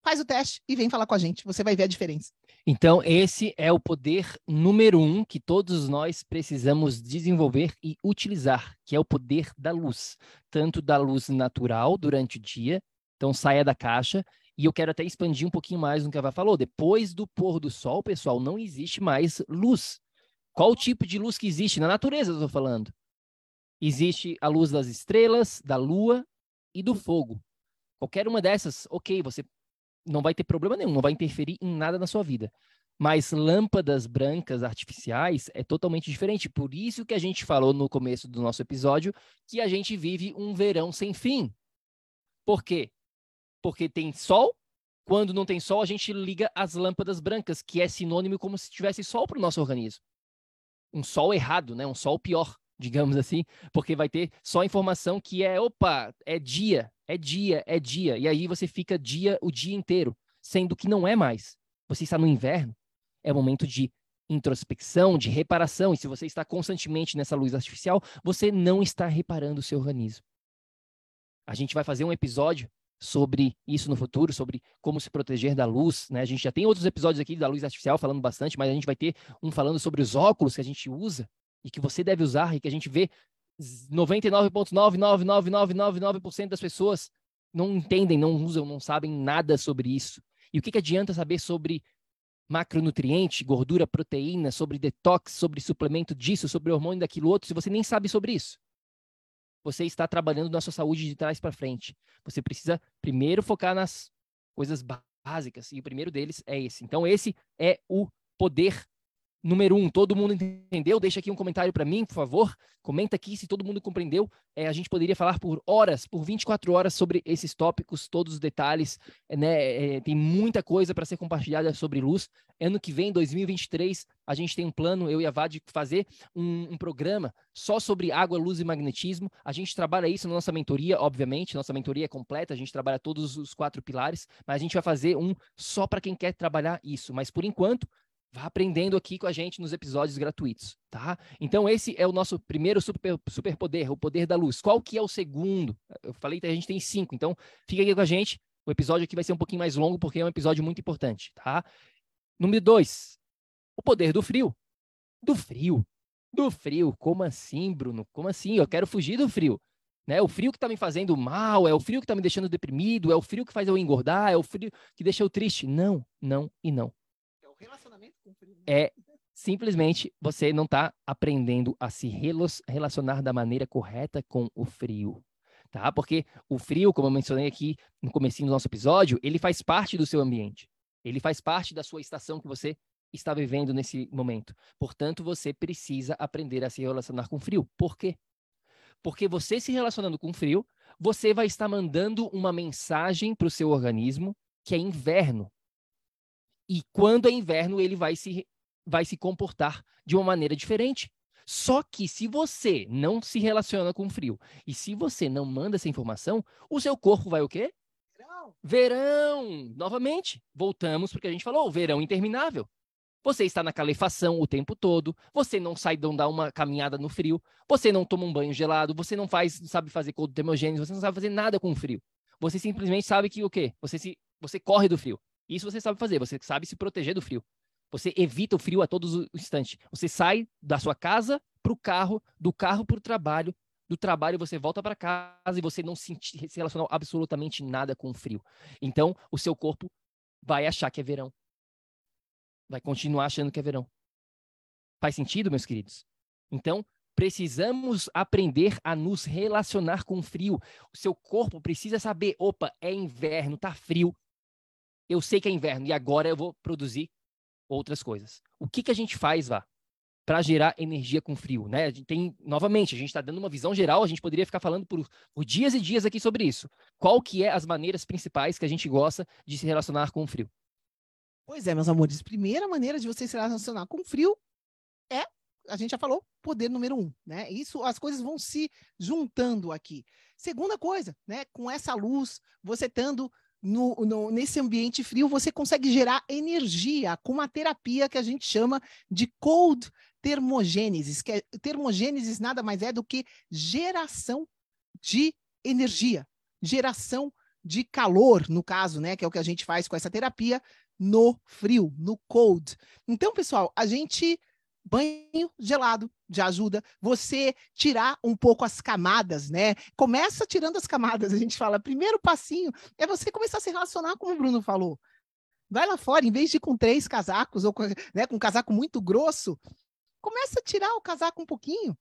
faz o teste e vem falar com a gente, você vai ver a diferença. Então, esse é o poder número um que todos nós precisamos desenvolver e utilizar, que é o poder da luz, tanto da luz natural durante o dia, então saia da caixa, e eu quero até expandir um pouquinho mais no que a Vá falou. Depois do pôr do sol, pessoal, não existe mais luz. Qual o tipo de luz que existe? Na natureza, eu estou falando. Existe a luz das estrelas, da lua e do fogo. Qualquer uma dessas, ok, você não vai ter problema nenhum, não vai interferir em nada na sua vida. Mas lâmpadas brancas artificiais é totalmente diferente. Por isso que a gente falou no começo do nosso episódio que a gente vive um verão sem fim. Por quê? Porque tem sol. Quando não tem sol, a gente liga as lâmpadas brancas, que é sinônimo como se tivesse sol para o nosso organismo. Um sol errado, né? Um sol pior, digamos assim, porque vai ter só informação que é, opa, é dia, é dia, é dia. E aí você fica dia o dia inteiro, sendo que não é mais. Você está no inverno, é momento de introspecção, de reparação. E se você está constantemente nessa luz artificial, você não está reparando o seu organismo. A gente vai fazer um episódio sobre isso no futuro, sobre como se proteger da luz. Né? A gente já tem outros episódios aqui da luz artificial falando bastante, mas a gente vai ter um falando sobre os óculos que a gente usa e que você deve usar e que a gente vê 99,99999% das pessoas não entendem, não usam, não sabem nada sobre isso. E o que, que adianta saber sobre macronutriente, gordura, proteína, sobre detox, sobre suplemento disso, sobre hormônio daquilo outro, se você nem sabe sobre isso? você está trabalhando na sua saúde de trás para frente. Você precisa primeiro focar nas coisas básicas, e o primeiro deles é esse. Então, esse é o poder número um, todo mundo entendeu? Deixa aqui um comentário para mim, por favor. Comenta aqui se todo mundo compreendeu. É, a gente poderia falar por horas, por 24 horas sobre esses tópicos, todos os detalhes. É, né? É, tem muita coisa para ser compartilhada sobre luz. Ano que vem, 2023, a gente tem um plano, eu e a Vade, fazer um, um programa só sobre água, luz e magnetismo. A gente trabalha isso na nossa mentoria, obviamente. Nossa mentoria é completa, a gente trabalha todos os quatro pilares, mas a gente vai fazer um só para quem quer trabalhar isso. Mas por enquanto, Vá aprendendo aqui com a gente nos episódios gratuitos, tá? Então esse é o nosso primeiro super, superpoder, o poder da luz. Qual que é o segundo? Eu falei que a gente tem cinco, então fica aqui com a gente. O episódio aqui vai ser um pouquinho mais longo porque é um episódio muito importante, tá? Número dois, o poder do frio. Do frio. Do frio. Como assim, Bruno? Como assim? Eu quero fugir do frio. Né? O frio que está me fazendo mal, é o frio que está me deixando deprimido, é o frio que faz eu engordar, é o frio que deixa eu triste. Não, não e não. Relacionamento com frio. Né? É simplesmente você não está aprendendo a se relacionar da maneira correta com o frio. Tá? Porque o frio, como eu mencionei aqui no começo do nosso episódio, ele faz parte do seu ambiente. Ele faz parte da sua estação que você está vivendo nesse momento. Portanto, você precisa aprender a se relacionar com frio. Por quê? Porque você se relacionando com frio, você vai estar mandando uma mensagem para o seu organismo que é inverno. E quando é inverno, ele vai se, vai se comportar de uma maneira diferente. Só que se você não se relaciona com frio e se você não manda essa informação, o seu corpo vai o quê? Verão. Verão. Novamente, voltamos porque a gente falou, verão interminável. Você está na calefação o tempo todo, você não sai de dar uma caminhada no frio, você não toma um banho gelado, você não faz, sabe fazer cold termogênese, você não sabe fazer nada com o frio. Você simplesmente sabe que o quê? Você se você corre do frio. Isso você sabe fazer, você sabe se proteger do frio. Você evita o frio a todos os instantes. Você sai da sua casa para o carro, do carro para o trabalho, do trabalho você volta para casa e você não se, relaciona absolutamente nada com o frio. Então, o seu corpo vai achar que é verão. Vai continuar achando que é verão. Faz sentido, meus queridos? Então, precisamos aprender a nos relacionar com o frio. O seu corpo precisa saber, opa, é inverno, tá frio. Eu sei que é inverno e agora eu vou produzir outras coisas. O que, que a gente faz, Vá, para gerar energia com frio? Né? A gente tem, novamente, a gente está dando uma visão geral, a gente poderia ficar falando por, por, dias e dias aqui sobre isso. Qual que é as maneiras principais que a gente gosta de se relacionar com o frio? Pois é, meus amores. Primeira maneira de você se relacionar com frio é, a gente já falou, poder número um, né? Isso, as coisas vão se juntando aqui. Segunda coisa, né? Com essa luz, você estando no, no, nesse ambiente frio, você consegue gerar energia com uma terapia que a gente chama de cold termogênese, que é, termogênese nada mais é do que geração de energia, geração de calor, no caso, né, que é o que a gente faz com essa terapia no frio, no cold. Então, pessoal, a gente banho gelado já ajuda você tirar um pouco as camadas, né? Começa tirando as camadas, a gente fala, primeiro passinho é você começar a se relacionar como o Bruno falou. Vai lá fora, em vez de ir com três casacos ou com, né, com um casaco muito grosso, começa a tirar o casaco um pouquinho.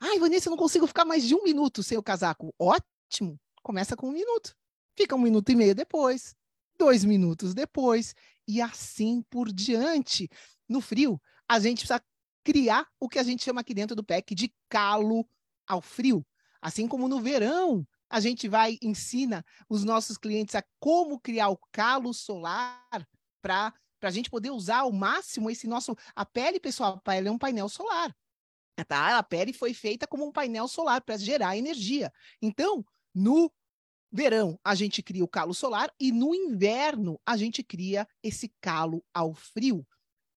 Ai, Vanessa, eu não consigo ficar mais de um minuto sem o casaco. Ótimo, começa com um minuto. Fica um minuto e meio depois, dois minutos depois, e assim por diante. No frio, a gente precisa criar o que a gente chama aqui dentro do PEC de calo ao frio. Assim como no verão, a gente vai ensina os nossos clientes a como criar o calo solar para a gente poder usar ao máximo esse nosso. A pele, pessoal, a pele é um painel solar. Tá? A pele foi feita como um painel solar para gerar energia. Então, no verão, a gente cria o calo solar e no inverno, a gente cria esse calo ao frio.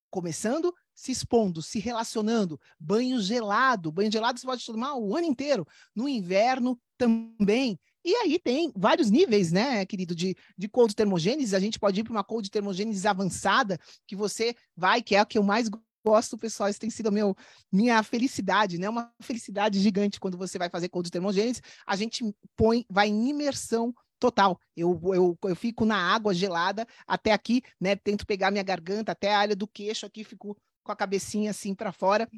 Começando se expondo, se relacionando, banho gelado, banho gelado você pode tomar o ano inteiro, no inverno também. E aí tem vários níveis, né, querido, de, de cold termogênese, a gente pode ir para uma cold termogênese avançada, que você vai, que é a que eu mais gosto, pessoal, isso tem sido meu, minha felicidade, né, uma felicidade gigante quando você vai fazer cold termogênese, a gente põe, vai em imersão total. Eu, eu, eu fico na água gelada até aqui, né? Tento pegar minha garganta até a área do queixo aqui, fico com a cabecinha assim para fora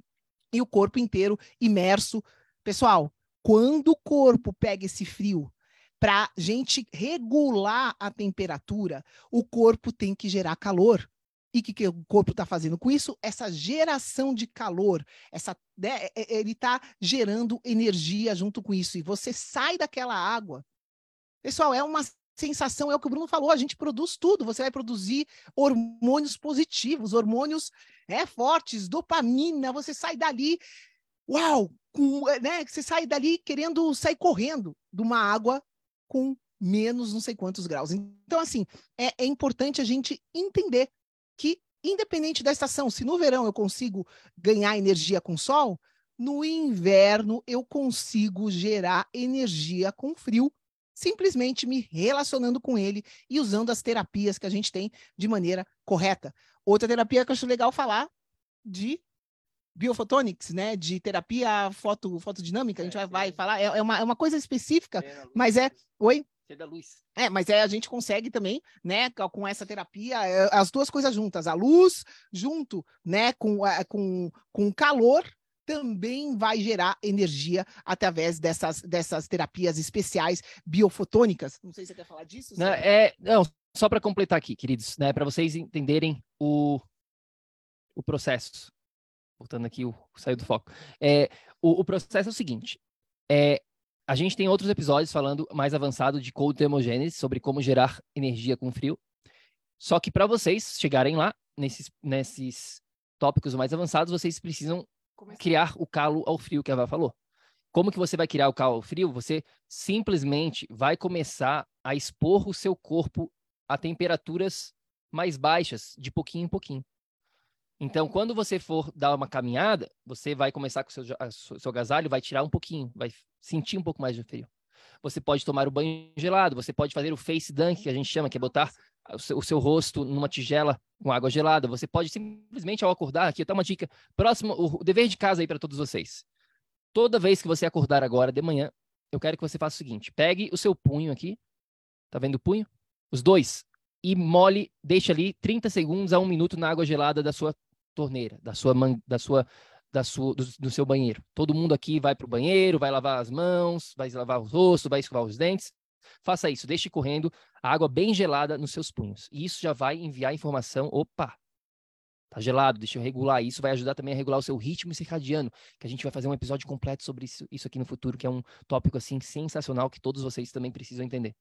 e o corpo inteiro imerso. Pessoal, quando o corpo pega esse frio para gente regular a temperatura, o corpo tem que gerar calor. E o que, que o corpo está fazendo com isso? Essa geração de calor, essa, né, é, é, ele está gerando energia junto com isso. E você sai daquela água. Pessoal, é uma sensação, é o que o Bruno falou, a gente produz tudo, você vai produzir hormônios positivos, hormônios é, fortes, dopamina, você sai dali, uau, com, né, você sai dali querendo sair correndo de uma água com menos não sei quantos graus. Então, assim, é, é importante a gente entender que, independente da estação, se no verão eu consigo ganhar energia com sol, no inverno eu consigo gerar energia com frio simplesmente me relacionando com ele e usando as terapias que a gente tem de maneira correta. Outra terapia que eu acho legal falar de biofotonics, né, de terapia foto, fotodinâmica, a gente é, vai, vai falar, é, é, uma, é uma coisa específica, mas é... Oi? da luz. É, mas é, a gente consegue também, né, com essa terapia, é, as duas coisas juntas, a luz junto, né, com, é, com, com calor, também vai gerar energia através dessas, dessas terapias especiais biofotônicas. Não sei se você quer falar disso. Não, é, não só para completar aqui, queridos, né, para vocês entenderem o, o processo. Voltando aqui, o, saiu do foco. É, o, o processo é o seguinte: é, a gente tem outros episódios falando mais avançado de cold thermogênese, sobre como gerar energia com frio. Só que para vocês chegarem lá, nesses, nesses tópicos mais avançados, vocês precisam criar o calo ao frio, que a Eva falou. Como que você vai criar o calo ao frio? Você simplesmente vai começar a expor o seu corpo a temperaturas mais baixas, de pouquinho em pouquinho. Então, quando você for dar uma caminhada, você vai começar com o seu, seu agasalho, vai tirar um pouquinho, vai sentir um pouco mais de frio. Você pode tomar o banho gelado, você pode fazer o face dunk, que a gente chama, que é botar o seu, o seu rosto numa tigela com água gelada. Você pode simplesmente, ao acordar, aqui está uma dica, próximo, o, o dever de casa aí para todos vocês. Toda vez que você acordar agora de manhã, eu quero que você faça o seguinte: pegue o seu punho aqui, tá vendo o punho? Os dois, e mole, deixe ali 30 segundos a um minuto na água gelada da sua torneira, da sua, da sua, da sua, do, do seu banheiro. Todo mundo aqui vai para o banheiro, vai lavar as mãos, vai lavar o rosto, vai escovar os dentes. Faça isso, deixe correndo a água bem gelada nos seus punhos. E isso já vai enviar informação. Opa, tá gelado, deixa eu regular. Isso vai ajudar também a regular o seu ritmo circadiano, que a gente vai fazer um episódio completo sobre isso, isso aqui no futuro, que é um tópico assim sensacional que todos vocês também precisam entender.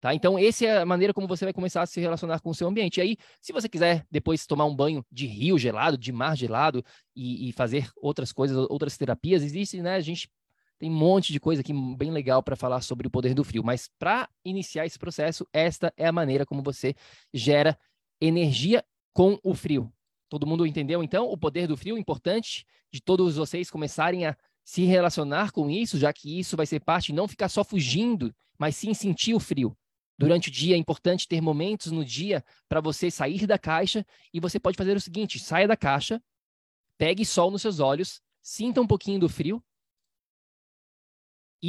Tá? Então, essa é a maneira como você vai começar a se relacionar com o seu ambiente. E aí, se você quiser depois tomar um banho de rio gelado, de mar gelado e, e fazer outras coisas, outras terapias, existe, né? A gente tem um monte de coisa aqui bem legal para falar sobre o poder do frio. Mas para iniciar esse processo, esta é a maneira como você gera energia com o frio. Todo mundo entendeu, então, o poder do frio? Importante de todos vocês começarem a se relacionar com isso, já que isso vai ser parte, não ficar só fugindo, mas sim sentir o frio. Durante o dia é importante ter momentos no dia para você sair da caixa e você pode fazer o seguinte: saia da caixa, pegue sol nos seus olhos, sinta um pouquinho do frio.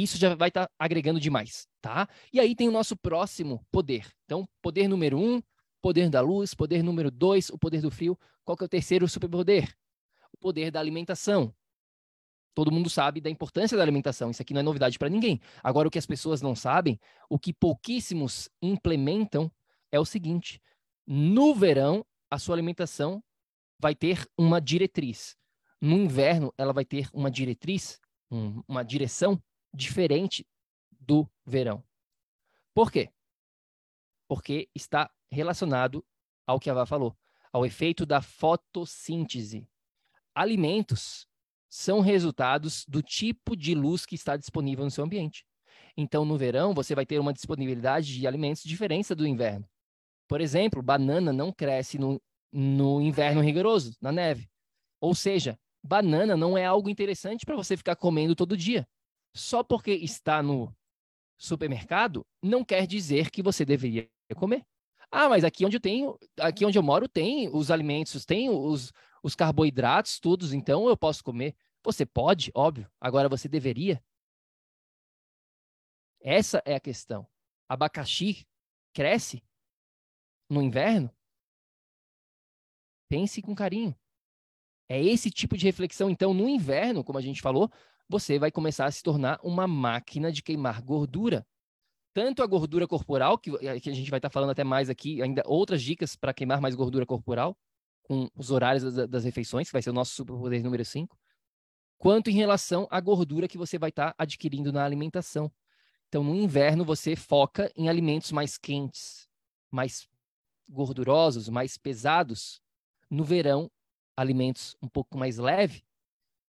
Isso já vai estar tá agregando demais, tá? E aí tem o nosso próximo poder. Então, poder número um, poder da luz. Poder número dois, o poder do frio. Qual que é o terceiro superpoder? O poder da alimentação. Todo mundo sabe da importância da alimentação, isso aqui não é novidade para ninguém. Agora, o que as pessoas não sabem, o que pouquíssimos implementam, é o seguinte: no verão, a sua alimentação vai ter uma diretriz. No inverno, ela vai ter uma diretriz, um, uma direção diferente do verão. Por quê? Porque está relacionado ao que a Vá falou, ao efeito da fotossíntese. Alimentos são resultados do tipo de luz que está disponível no seu ambiente. Então, no verão, você vai ter uma disponibilidade de alimentos diferente do inverno. Por exemplo, banana não cresce no, no inverno rigoroso, na neve. Ou seja, banana não é algo interessante para você ficar comendo todo dia. Só porque está no supermercado, não quer dizer que você deveria comer. Ah, mas aqui onde eu tenho, aqui onde eu moro tem os alimentos, tem os, os carboidratos, todos, então eu posso comer. Você pode, óbvio. Agora você deveria. Essa é a questão. Abacaxi cresce no inverno? Pense com carinho. É esse tipo de reflexão. Então, no inverno, como a gente falou, você vai começar a se tornar uma máquina de queimar gordura. Tanto a gordura corporal, que, que a gente vai estar falando até mais aqui, ainda outras dicas para queimar mais gordura corporal, com os horários das, das refeições, que vai ser o nosso superpoder número 5, quanto em relação à gordura que você vai estar tá adquirindo na alimentação. Então, no inverno, você foca em alimentos mais quentes, mais gordurosos, mais pesados. No verão, alimentos um pouco mais leves.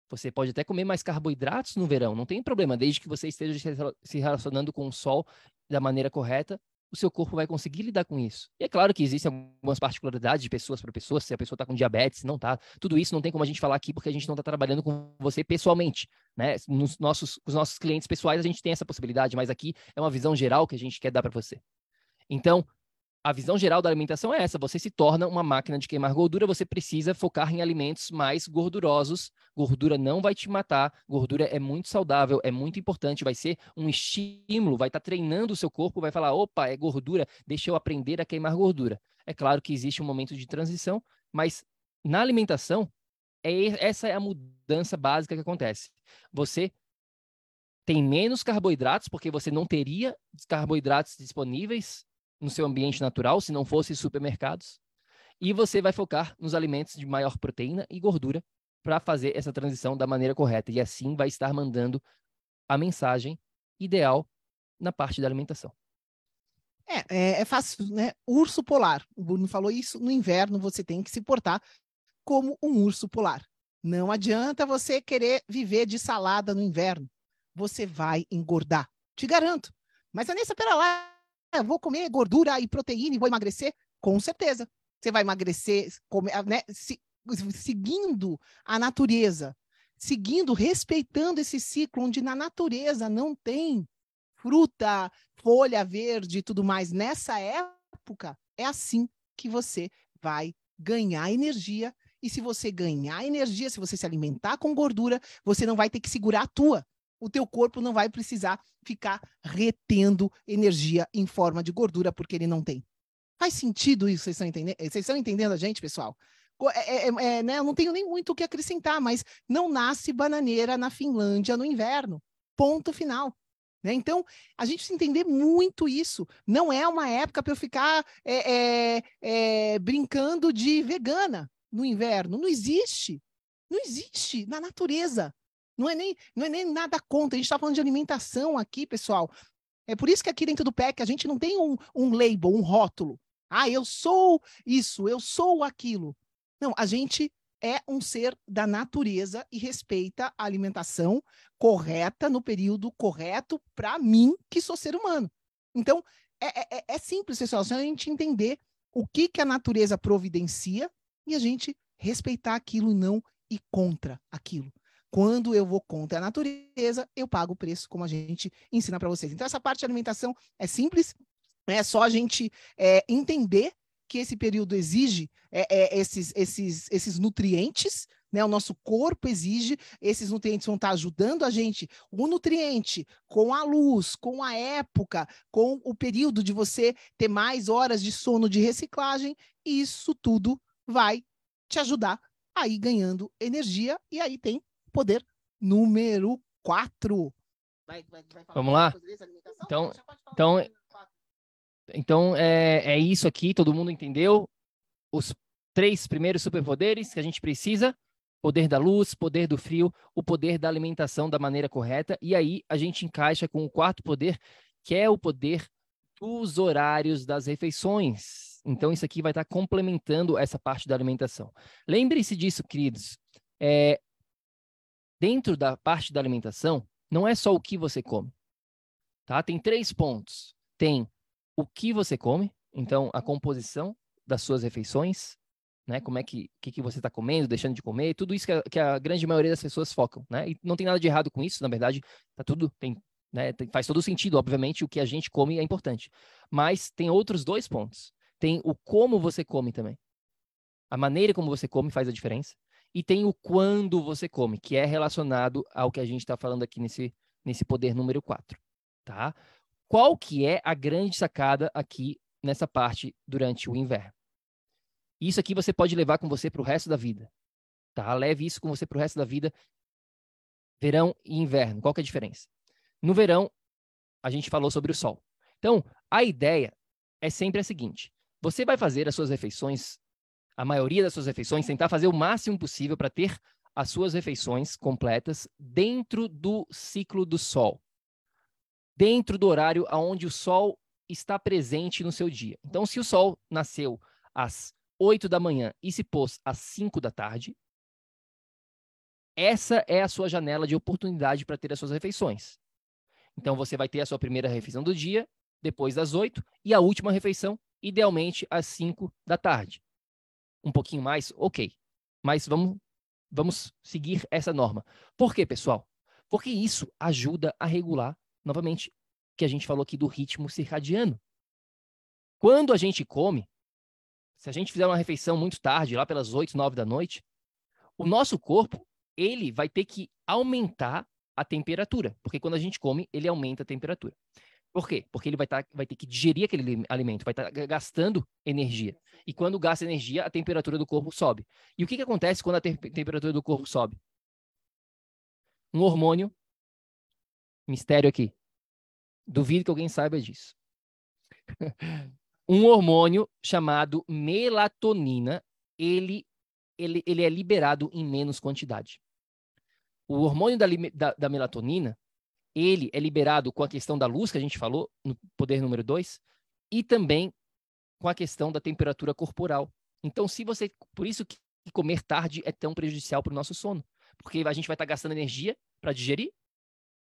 Você pode até comer mais carboidratos no verão, não tem problema, desde que você esteja se relacionando com o sol da maneira correta o seu corpo vai conseguir lidar com isso. E é claro que existem algumas particularidades de pessoas para pessoas, se a pessoa está com diabetes, não está. Tudo isso não tem como a gente falar aqui porque a gente não está trabalhando com você pessoalmente. Né? Nos nossos, os nossos clientes pessoais a gente tem essa possibilidade, mas aqui é uma visão geral que a gente quer dar para você. Então, a visão geral da alimentação é essa: você se torna uma máquina de queimar gordura, você precisa focar em alimentos mais gordurosos. Gordura não vai te matar, gordura é muito saudável, é muito importante, vai ser um estímulo, vai estar tá treinando o seu corpo, vai falar: opa, é gordura, deixa eu aprender a queimar gordura. É claro que existe um momento de transição, mas na alimentação, é, essa é a mudança básica que acontece. Você tem menos carboidratos, porque você não teria carboidratos disponíveis no seu ambiente natural, se não fosse supermercados. E você vai focar nos alimentos de maior proteína e gordura para fazer essa transição da maneira correta. E assim vai estar mandando a mensagem ideal na parte da alimentação. É, é, é, fácil, né? Urso polar. O Bruno falou isso. No inverno você tem que se portar como um urso polar. Não adianta você querer viver de salada no inverno. Você vai engordar. Te garanto. Mas, Anissa, pera lá eu vou comer gordura e proteína e vou emagrecer? Com certeza. Você vai emagrecer, comer, né? Se, seguindo a natureza, seguindo, respeitando esse ciclo, onde na natureza não tem fruta, folha verde e tudo mais. Nessa época, é assim que você vai ganhar energia. E se você ganhar energia, se você se alimentar com gordura, você não vai ter que segurar a tua. O teu corpo não vai precisar ficar retendo energia em forma de gordura, porque ele não tem. Faz sentido isso? Vocês estão entendendo? Vocês estão entendendo a gente, pessoal? É, é, é, né? Eu não tenho nem muito o que acrescentar, mas não nasce bananeira na Finlândia no inverno. Ponto final. Né? Então, a gente precisa entender muito isso. Não é uma época para eu ficar é, é, é, brincando de vegana no inverno. Não existe. Não existe na natureza. Não é nem, não é nem nada contra. A gente está falando de alimentação aqui, pessoal. É por isso que aqui dentro do PEC a gente não tem um, um label, um rótulo. Ah, eu sou isso, eu sou aquilo. Não, a gente é um ser da natureza e respeita a alimentação correta no período correto para mim, que sou ser humano. Então, é, é, é simples, pessoal, só a gente entender o que, que a natureza providencia e a gente respeitar aquilo e não ir contra aquilo. Quando eu vou contra a natureza, eu pago o preço, como a gente ensina para vocês. Então, essa parte de alimentação é simples, é só a gente é, entender que esse período exige é, é, esses, esses, esses nutrientes, né? O nosso corpo exige, esses nutrientes vão estar ajudando a gente. O nutriente com a luz, com a época, com o período de você ter mais horas de sono de reciclagem, isso tudo vai te ajudar a ir ganhando energia. E aí tem poder número 4. Vamos lá? Então, então então, é, é isso aqui, todo mundo entendeu? Os três primeiros superpoderes que a gente precisa: poder da luz, poder do frio, o poder da alimentação da maneira correta. E aí a gente encaixa com o quarto poder, que é o poder dos horários das refeições. Então, isso aqui vai estar complementando essa parte da alimentação. Lembre-se disso, queridos. É, dentro da parte da alimentação, não é só o que você come. Tá? Tem três pontos. Tem o que você come, então a composição das suas refeições, né? Como é que, que, que você está comendo, deixando de comer, tudo isso que a, que a, grande maioria das pessoas focam, né? E não tem nada de errado com isso, na verdade, tá tudo tem, né? Tem, faz todo sentido, obviamente, o que a gente come é importante. Mas tem outros dois pontos. Tem o como você come também. A maneira como você come faz a diferença. E tem o quando você come, que é relacionado ao que a gente está falando aqui nesse, nesse poder número 4. Tá? Qual que é a grande sacada aqui nessa parte durante o inverno? Isso aqui você pode levar com você para o resto da vida. Tá? Leve isso com você para o resto da vida. Verão e inverno. Qual que é a diferença? No verão, a gente falou sobre o sol. Então, a ideia é sempre a seguinte: você vai fazer as suas refeições, a maioria das suas refeições, tentar fazer o máximo possível para ter as suas refeições completas dentro do ciclo do sol dentro do horário aonde o sol está presente no seu dia. Então, se o sol nasceu às 8 da manhã e se pôs às 5 da tarde, essa é a sua janela de oportunidade para ter as suas refeições. Então, você vai ter a sua primeira refeição do dia, depois das 8, e a última refeição, idealmente, às 5 da tarde. Um pouquinho mais, ok. Mas vamos, vamos seguir essa norma. Por quê, pessoal? Porque isso ajuda a regular novamente, que a gente falou aqui do ritmo circadiano. Quando a gente come, se a gente fizer uma refeição muito tarde, lá pelas 8, 9 da noite, o nosso corpo, ele vai ter que aumentar a temperatura, porque quando a gente come, ele aumenta a temperatura. Por quê? Porque ele vai, tá, vai ter que digerir aquele alimento, vai estar tá gastando energia. E quando gasta energia, a temperatura do corpo sobe. E o que, que acontece quando a te temperatura do corpo sobe? Um hormônio, mistério aqui, Duvido que alguém saiba disso. um hormônio chamado melatonina, ele, ele, ele é liberado em menos quantidade. O hormônio da, da, da melatonina, ele é liberado com a questão da luz, que a gente falou no poder número 2, e também com a questão da temperatura corporal. Então, se você. Por isso que comer tarde é tão prejudicial para o nosso sono. Porque a gente vai estar tá gastando energia para digerir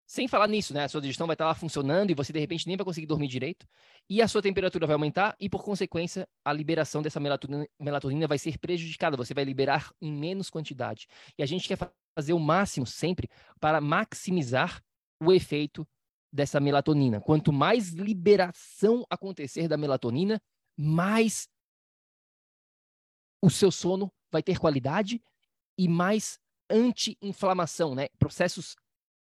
Sem falar nisso, né? A sua digestão vai estar lá funcionando e você de repente nem vai conseguir dormir direito. E a sua temperatura vai aumentar e, por consequência, a liberação dessa melatonina, melatonina vai ser prejudicada. Você vai liberar em menos quantidade. E a gente quer fazer o máximo sempre para maximizar o efeito dessa melatonina. Quanto mais liberação acontecer da melatonina, mais o seu sono vai ter qualidade e mais anti-inflamação, né? Processos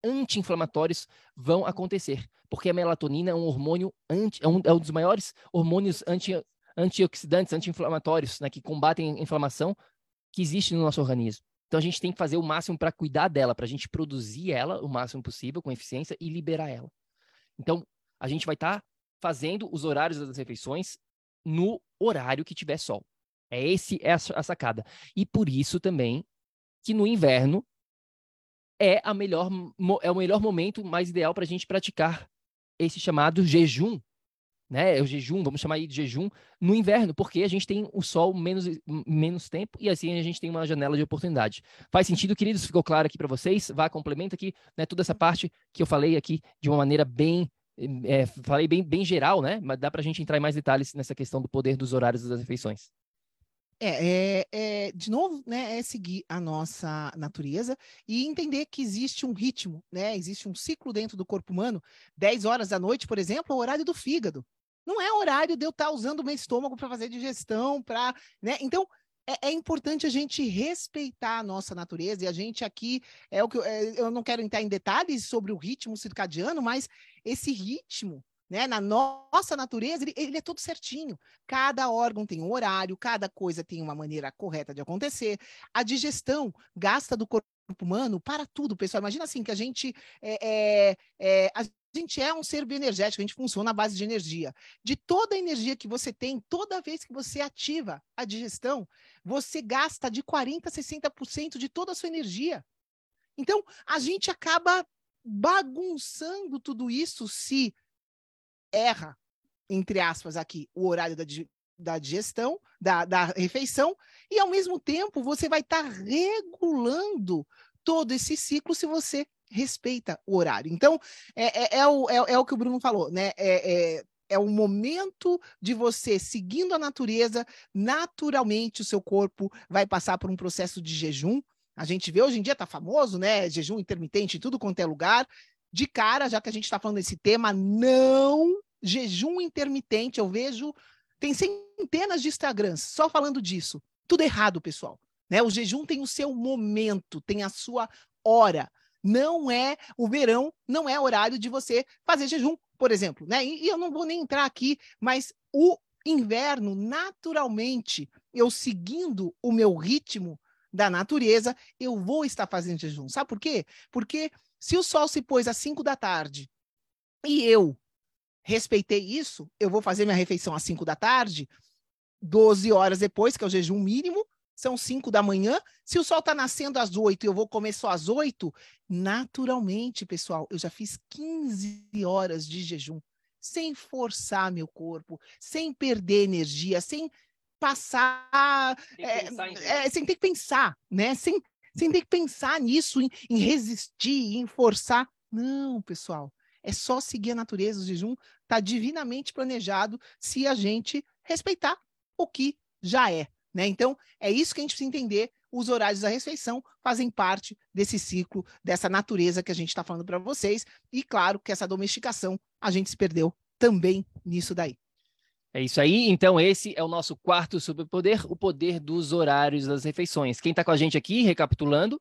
anti-inflamatórios vão acontecer, porque a melatonina é um hormônio anti, é um, é um dos maiores hormônios anti, antioxidantes, anti-inflamatórios, né, que combatem a inflamação que existe no nosso organismo. Então a gente tem que fazer o máximo para cuidar dela, para a gente produzir ela o máximo possível com eficiência e liberar ela. Então a gente vai estar tá fazendo os horários das refeições no horário que tiver sol. É esse é a sacada. E por isso também que no inverno é, a melhor, é o melhor momento mais ideal para a gente praticar esse chamado jejum, né? É o jejum, vamos chamar aí de jejum no inverno, porque a gente tem o sol menos, menos tempo e assim a gente tem uma janela de oportunidade. Faz sentido, queridos? Ficou claro aqui para vocês? Vá, complementa aqui, né? Toda essa parte que eu falei aqui de uma maneira bem é, falei bem, bem geral, né? Mas dá para a gente entrar em mais detalhes nessa questão do poder dos horários das refeições. É, é, é, de novo, né, é seguir a nossa natureza e entender que existe um ritmo, né, existe um ciclo dentro do corpo humano. 10 horas da noite, por exemplo, é o horário do fígado. Não é horário de eu estar usando o meu estômago para fazer digestão, para, né? Então, é, é, importante a gente respeitar a nossa natureza e a gente aqui é o que eu, é, eu não quero entrar em detalhes sobre o ritmo circadiano, mas esse ritmo né? Na nossa natureza, ele, ele, é todo certinho. Cada órgão tem um horário, cada coisa tem uma maneira correta de acontecer. A digestão gasta do corpo humano para tudo, pessoal. Imagina assim que a gente é, é, é, a gente é um ser bioenergético, a gente funciona à base de energia. De toda a energia que você tem, toda vez que você ativa a digestão, você gasta de 40% a 60% de toda a sua energia. Então, a gente acaba bagunçando tudo isso se erra, entre aspas, aqui, o horário da, da digestão, da, da refeição, e ao mesmo tempo você vai estar tá regulando todo esse ciclo se você respeita o horário. Então, é, é, é, o, é, é o que o Bruno falou, né? É, é, é o momento de você, seguindo a natureza, naturalmente o seu corpo vai passar por um processo de jejum. A gente vê hoje em dia, tá famoso, né? Jejum intermitente tudo quanto é lugar. De cara, já que a gente está falando desse tema, não jejum intermitente, eu vejo, tem centenas de Instagrams só falando disso. Tudo errado, pessoal. Né? O jejum tem o seu momento, tem a sua hora. Não é o verão, não é horário de você fazer jejum, por exemplo. Né? E, e eu não vou nem entrar aqui, mas o inverno, naturalmente, eu seguindo o meu ritmo da natureza, eu vou estar fazendo jejum. Sabe por quê? Porque se o sol se pôs às 5 da tarde e eu respeitei isso, eu vou fazer minha refeição às 5 da tarde, 12 horas depois, que é o jejum mínimo, são 5 da manhã. Se o sol está nascendo às 8 e eu vou comer só às 8, naturalmente, pessoal, eu já fiz 15 horas de jejum, sem forçar meu corpo, sem perder energia, sem passar. É, é, sem ter que pensar, né? Sem, sem ter que pensar nisso, em, em resistir, em forçar. Não, pessoal. É só seguir a natureza. O jejum está divinamente planejado se a gente respeitar o que já é. Né? Então, é isso que a gente precisa entender. Os horários da refeição fazem parte desse ciclo, dessa natureza que a gente está falando para vocês. E claro que essa domesticação a gente se perdeu também nisso daí. É isso aí. Então, esse é o nosso quarto superpoder, o poder dos horários das refeições. Quem está com a gente aqui, recapitulando,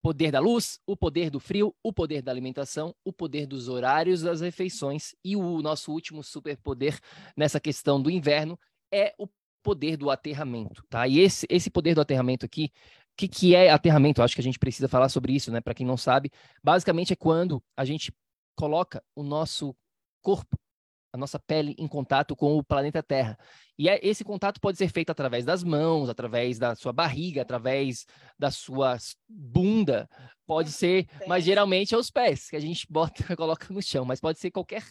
poder da luz, o poder do frio, o poder da alimentação, o poder dos horários das refeições e o nosso último superpoder nessa questão do inverno é o poder do aterramento, tá? E esse, esse poder do aterramento aqui, o que, que é aterramento? Eu acho que a gente precisa falar sobre isso, né? Para quem não sabe, basicamente é quando a gente coloca o nosso corpo a nossa pele em contato com o planeta Terra. E é, esse contato pode ser feito através das mãos, através da sua barriga, através da sua bunda, pode ser, mas geralmente é os pés que a gente bota, coloca no chão, mas pode ser qualquer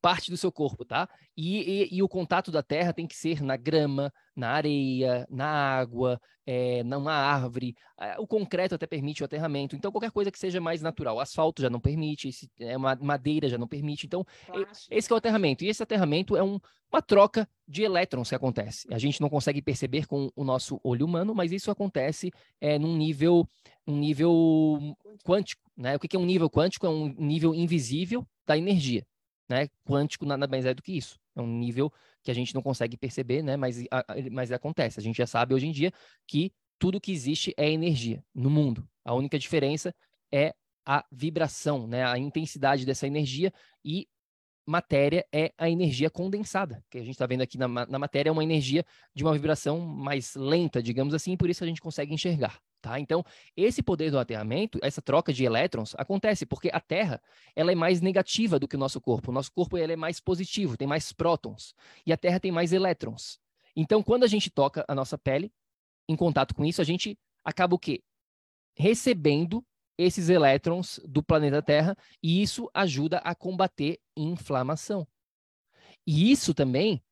parte do seu corpo, tá? E, e, e, o contato da terra tem que ser na grama, na areia, na água, é, numa árvore. O concreto até permite o aterramento. Então, qualquer coisa que seja mais natural. O asfalto já não permite, esse, é, madeira já não permite. Então, esse é o aterramento. E esse aterramento é um, uma troca de elétrons que acontece. A gente não consegue perceber com o nosso olho humano, mas isso acontece é, num nível, um nível quântico. Né? O que é um nível quântico? É um nível invisível da energia né? Quântico nada mais é do que isso. É um nível que a gente não consegue perceber, né? Mas, a, mas acontece. A gente já sabe hoje em dia que tudo que existe é energia no mundo. A única diferença é a vibração, né? A intensidade dessa energia e matéria é a energia condensada, que a gente está vendo aqui na, na matéria é uma energia de uma vibração mais lenta, digamos assim, por isso a gente consegue enxergar. Tá? Então, esse poder do aterramento, essa troca de elétrons, acontece porque a Terra ela é mais negativa do que o nosso corpo. O nosso corpo ele é mais positivo, tem mais prótons. E a Terra tem mais elétrons. Então, quando a gente toca a nossa pele, em contato com isso, a gente acaba o quê? Recebendo esses elétrons do planeta Terra, e isso ajuda a combater inflamação. E isso também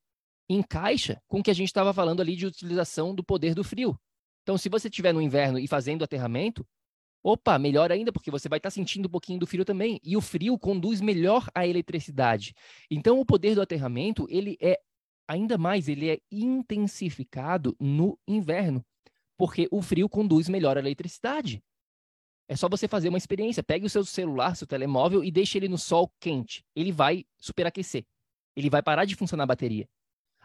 encaixa com o que a gente estava falando ali de utilização do poder do frio. Então, se você estiver no inverno e fazendo aterramento, opa, melhor ainda, porque você vai estar tá sentindo um pouquinho do frio também. E o frio conduz melhor a eletricidade. Então, o poder do aterramento, ele é ainda mais, ele é intensificado no inverno, porque o frio conduz melhor a eletricidade. É só você fazer uma experiência. Pegue o seu celular, seu telemóvel e deixe ele no sol quente. Ele vai superaquecer. Ele vai parar de funcionar a bateria.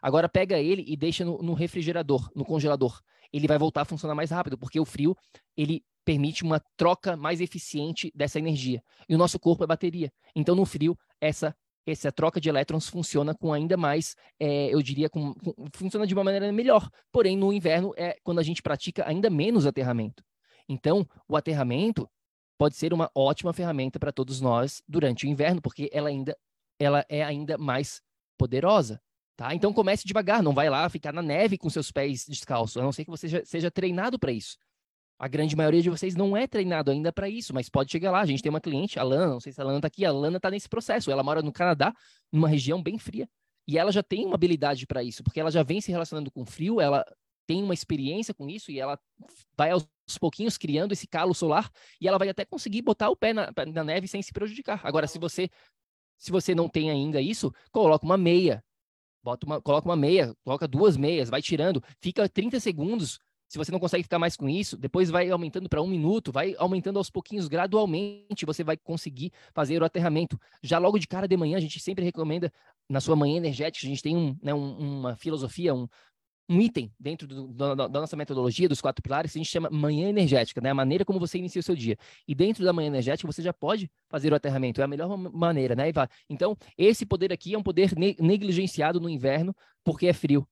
Agora pega ele e deixa no, no refrigerador, no congelador ele vai voltar a funcionar mais rápido, porque o frio ele permite uma troca mais eficiente dessa energia. E o nosso corpo é bateria. Então, no frio, essa essa troca de elétrons funciona com ainda mais, é, eu diria, com, com, funciona de uma maneira melhor. Porém, no inverno é quando a gente pratica ainda menos aterramento. Então, o aterramento pode ser uma ótima ferramenta para todos nós durante o inverno, porque ela ainda ela é ainda mais poderosa. Tá? Então comece devagar, não vai lá ficar na neve com seus pés descalços, a não ser que você seja, seja treinado para isso. A grande maioria de vocês não é treinado ainda para isso, mas pode chegar lá. A gente tem uma cliente, a Lana, não sei se a Lana está aqui, a Lana está nesse processo. Ela mora no Canadá, numa região bem fria, e ela já tem uma habilidade para isso, porque ela já vem se relacionando com frio, ela tem uma experiência com isso e ela vai aos pouquinhos criando esse calo solar e ela vai até conseguir botar o pé na, na neve sem se prejudicar. Agora, se você se você não tem ainda isso, coloca uma meia, Bota uma, coloca uma meia, coloca duas meias, vai tirando, fica 30 segundos. Se você não consegue ficar mais com isso, depois vai aumentando para um minuto, vai aumentando aos pouquinhos, gradualmente, você vai conseguir fazer o aterramento. Já logo de cara de manhã, a gente sempre recomenda, na sua manhã energética, a gente tem um, né, um, uma filosofia, um, um item dentro do, do, da nossa metodologia dos quatro pilares que a gente chama manhã energética, né? A maneira como você inicia o seu dia. E dentro da manhã energética você já pode fazer o aterramento, é a melhor maneira, né, Ivar? Então, esse poder aqui é um poder ne negligenciado no inverno porque é frio,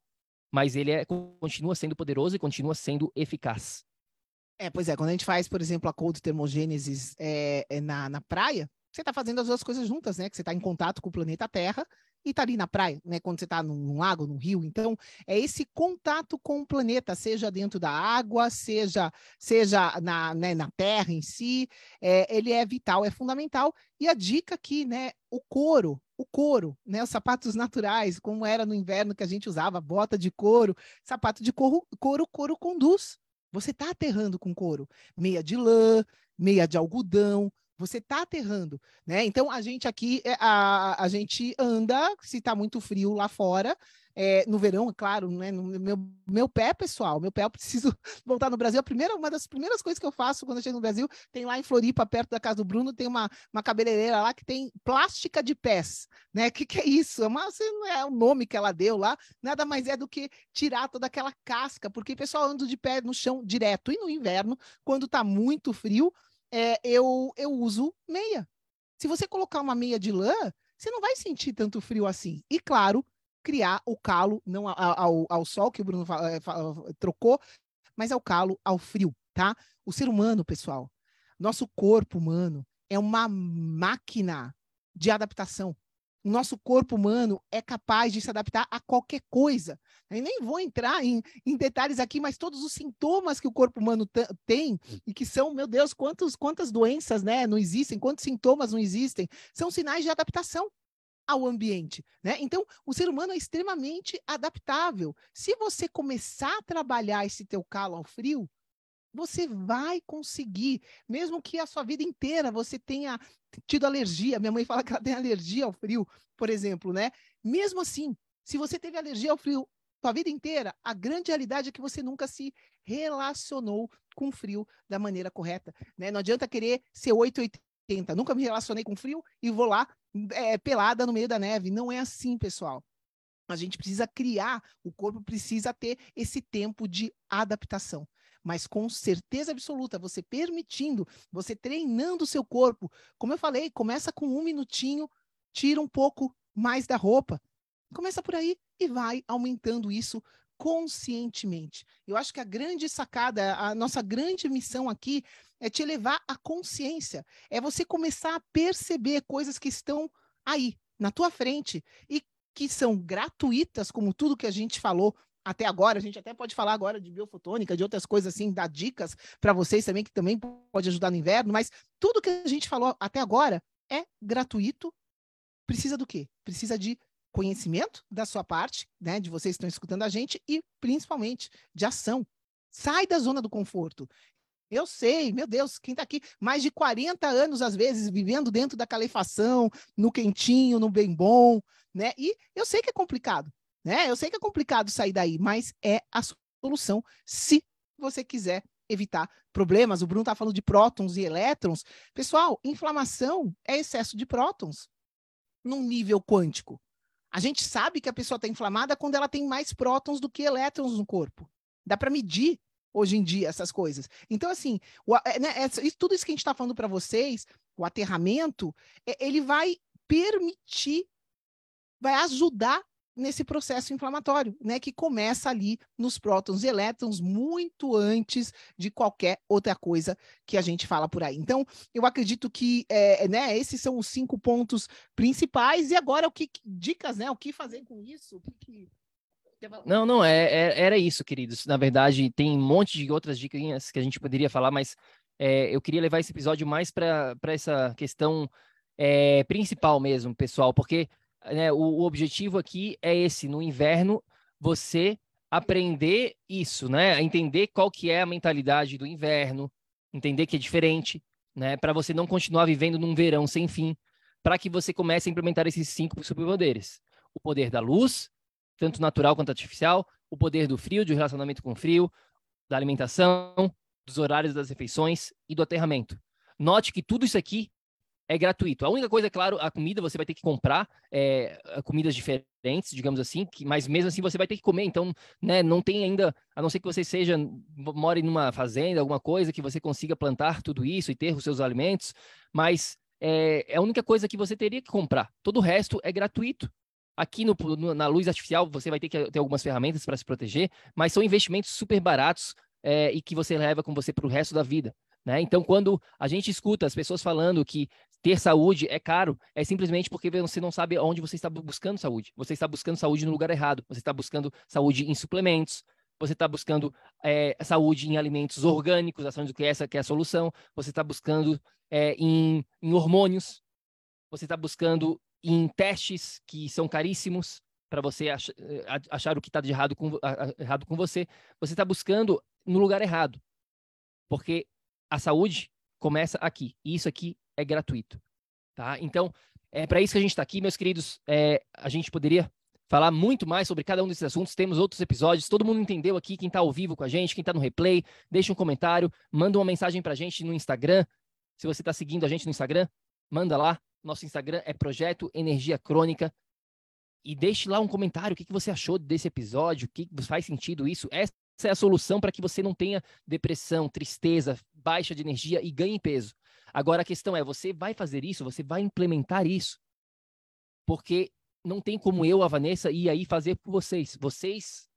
mas ele é, continua sendo poderoso e continua sendo eficaz. É, pois é, quando a gente faz, por exemplo, a cold termogênese é, é na, na praia, você está fazendo as duas coisas juntas, né? Que você está em contato com o planeta Terra e tá ali na praia, né? Quando você está num lago, num rio. Então, é esse contato com o planeta, seja dentro da água, seja seja na, né, na terra em si, é, ele é vital, é fundamental. E a dica aqui, né? O couro, o couro, né? Os sapatos naturais, como era no inverno que a gente usava, bota de couro, sapato de couro, couro, couro conduz. Você está aterrando com couro, meia de lã, meia de algodão, você está aterrando, né? Então a gente aqui eh, a, a gente anda, se está muito frio lá fora, é, no verão, é claro, né? No meu, meu pé, pessoal, meu pé eu preciso voltar no Brasil. A primeira, uma das primeiras coisas que eu faço quando eu chego no Brasil, tem lá em Floripa, perto da casa do Bruno, tem uma, uma cabeleireira lá que tem plástica de pés, né? O que, que é isso? É, uma, não é o nome que ela deu lá, nada mais é do que tirar toda aquela casca, porque o pessoal anda de pé no chão direto. E no inverno, quando está muito frio, é, eu, eu uso meia. Se você colocar uma meia de lã, você não vai sentir tanto frio assim. E, claro, criar o calo, não ao, ao sol, que o Bruno é, trocou, mas ao calo, ao frio, tá? O ser humano, pessoal, nosso corpo humano é uma máquina de adaptação. O nosso corpo humano é capaz de se adaptar a qualquer coisa. Eu nem vou entrar em, em detalhes aqui, mas todos os sintomas que o corpo humano tem e que são, meu Deus, quantos, quantas doenças né, não existem, quantos sintomas não existem, são sinais de adaptação ao ambiente, né? Então, o ser humano é extremamente adaptável. Se você começar a trabalhar esse teu calo ao frio, você vai conseguir, mesmo que a sua vida inteira você tenha tido alergia. Minha mãe fala que ela tem alergia ao frio, por exemplo, né? Mesmo assim, se você teve alergia ao frio sua vida inteira, a grande realidade é que você nunca se relacionou com frio da maneira correta, né? Não adianta querer ser 880. Nunca me relacionei com frio e vou lá é, pelada no meio da neve. Não é assim, pessoal. A gente precisa criar, o corpo precisa ter esse tempo de adaptação mas com certeza absoluta, você permitindo, você treinando o seu corpo. Como eu falei, começa com um minutinho, tira um pouco mais da roupa. Começa por aí e vai aumentando isso conscientemente. Eu acho que a grande sacada, a nossa grande missão aqui é te levar à consciência, é você começar a perceber coisas que estão aí, na tua frente, e que são gratuitas, como tudo que a gente falou até agora, a gente até pode falar agora de biofotônica, de outras coisas assim, dar dicas para vocês também, que também pode ajudar no inverno, mas tudo que a gente falou até agora é gratuito. Precisa do quê? Precisa de conhecimento da sua parte, né, de vocês que estão escutando a gente, e principalmente de ação. Sai da zona do conforto. Eu sei, meu Deus, quem está aqui mais de 40 anos, às vezes, vivendo dentro da calefação, no quentinho, no bem bom, né? E eu sei que é complicado. Né? Eu sei que é complicado sair daí, mas é a solução se você quiser evitar problemas. O Bruno está falando de prótons e elétrons. Pessoal, inflamação é excesso de prótons num nível quântico. A gente sabe que a pessoa está inflamada quando ela tem mais prótons do que elétrons no corpo. Dá para medir hoje em dia essas coisas. Então, assim, o, é, né, tudo isso que a gente está falando para vocês, o aterramento, é, ele vai permitir, vai ajudar nesse processo inflamatório, né, que começa ali nos prótons e elétrons muito antes de qualquer outra coisa que a gente fala por aí. Então, eu acredito que, é, né, esses são os cinco pontos principais e agora o que dicas, né, o que fazer com isso? O que, que... Não, não, é, é, era isso, queridos. Na verdade, tem um monte de outras dicas que a gente poderia falar, mas é, eu queria levar esse episódio mais para essa questão é, principal mesmo, pessoal, porque né, o, o objetivo aqui é esse, no inverno, você aprender isso, né? Entender qual que é a mentalidade do inverno, entender que é diferente, né? Para você não continuar vivendo num verão sem fim, para que você comece a implementar esses cinco superpoderes: o poder da luz, tanto natural quanto artificial, o poder do frio, de relacionamento com o frio, da alimentação, dos horários das refeições e do aterramento. Note que tudo isso aqui é gratuito. A única coisa, é claro, a comida você vai ter que comprar é, comidas diferentes, digamos assim, que, mas mesmo assim você vai ter que comer. Então, né, não tem ainda, a não ser que você seja, more numa fazenda, alguma coisa que você consiga plantar tudo isso e ter os seus alimentos, mas é, é a única coisa que você teria que comprar. Todo o resto é gratuito. Aqui no, no, na luz artificial você vai ter que ter algumas ferramentas para se proteger, mas são investimentos super baratos é, e que você leva com você para o resto da vida. Né? Então, quando a gente escuta as pessoas falando que ter saúde é caro, é simplesmente porque você não sabe onde você está buscando saúde. Você está buscando saúde no lugar errado. Você está buscando saúde em suplementos. Você está buscando é, saúde em alimentos orgânicos, achando que essa que é a solução. Você está buscando é, em, em hormônios. Você está buscando em testes que são caríssimos para você achar, eh, achar, o que está de errado com, errado com você. Você está buscando no lugar errado. Porque a saúde começa aqui. E isso aqui é gratuito. Tá? Então, é para isso que a gente está aqui, meus queridos. É, a gente poderia falar muito mais sobre cada um desses assuntos. Temos outros episódios. Todo mundo entendeu aqui, quem está ao vivo com a gente, quem está no replay, deixa um comentário, manda uma mensagem para a gente no Instagram. Se você está seguindo a gente no Instagram, manda lá. Nosso Instagram é Projeto Energia Crônica. E deixe lá um comentário. O que, que você achou desse episódio? O que faz sentido isso? Essa é a solução para que você não tenha depressão, tristeza, baixa de energia e ganhe peso. Agora a questão é: você vai fazer isso? Você vai implementar isso? Porque não tem como eu, a Vanessa, ir aí fazer por vocês. Vocês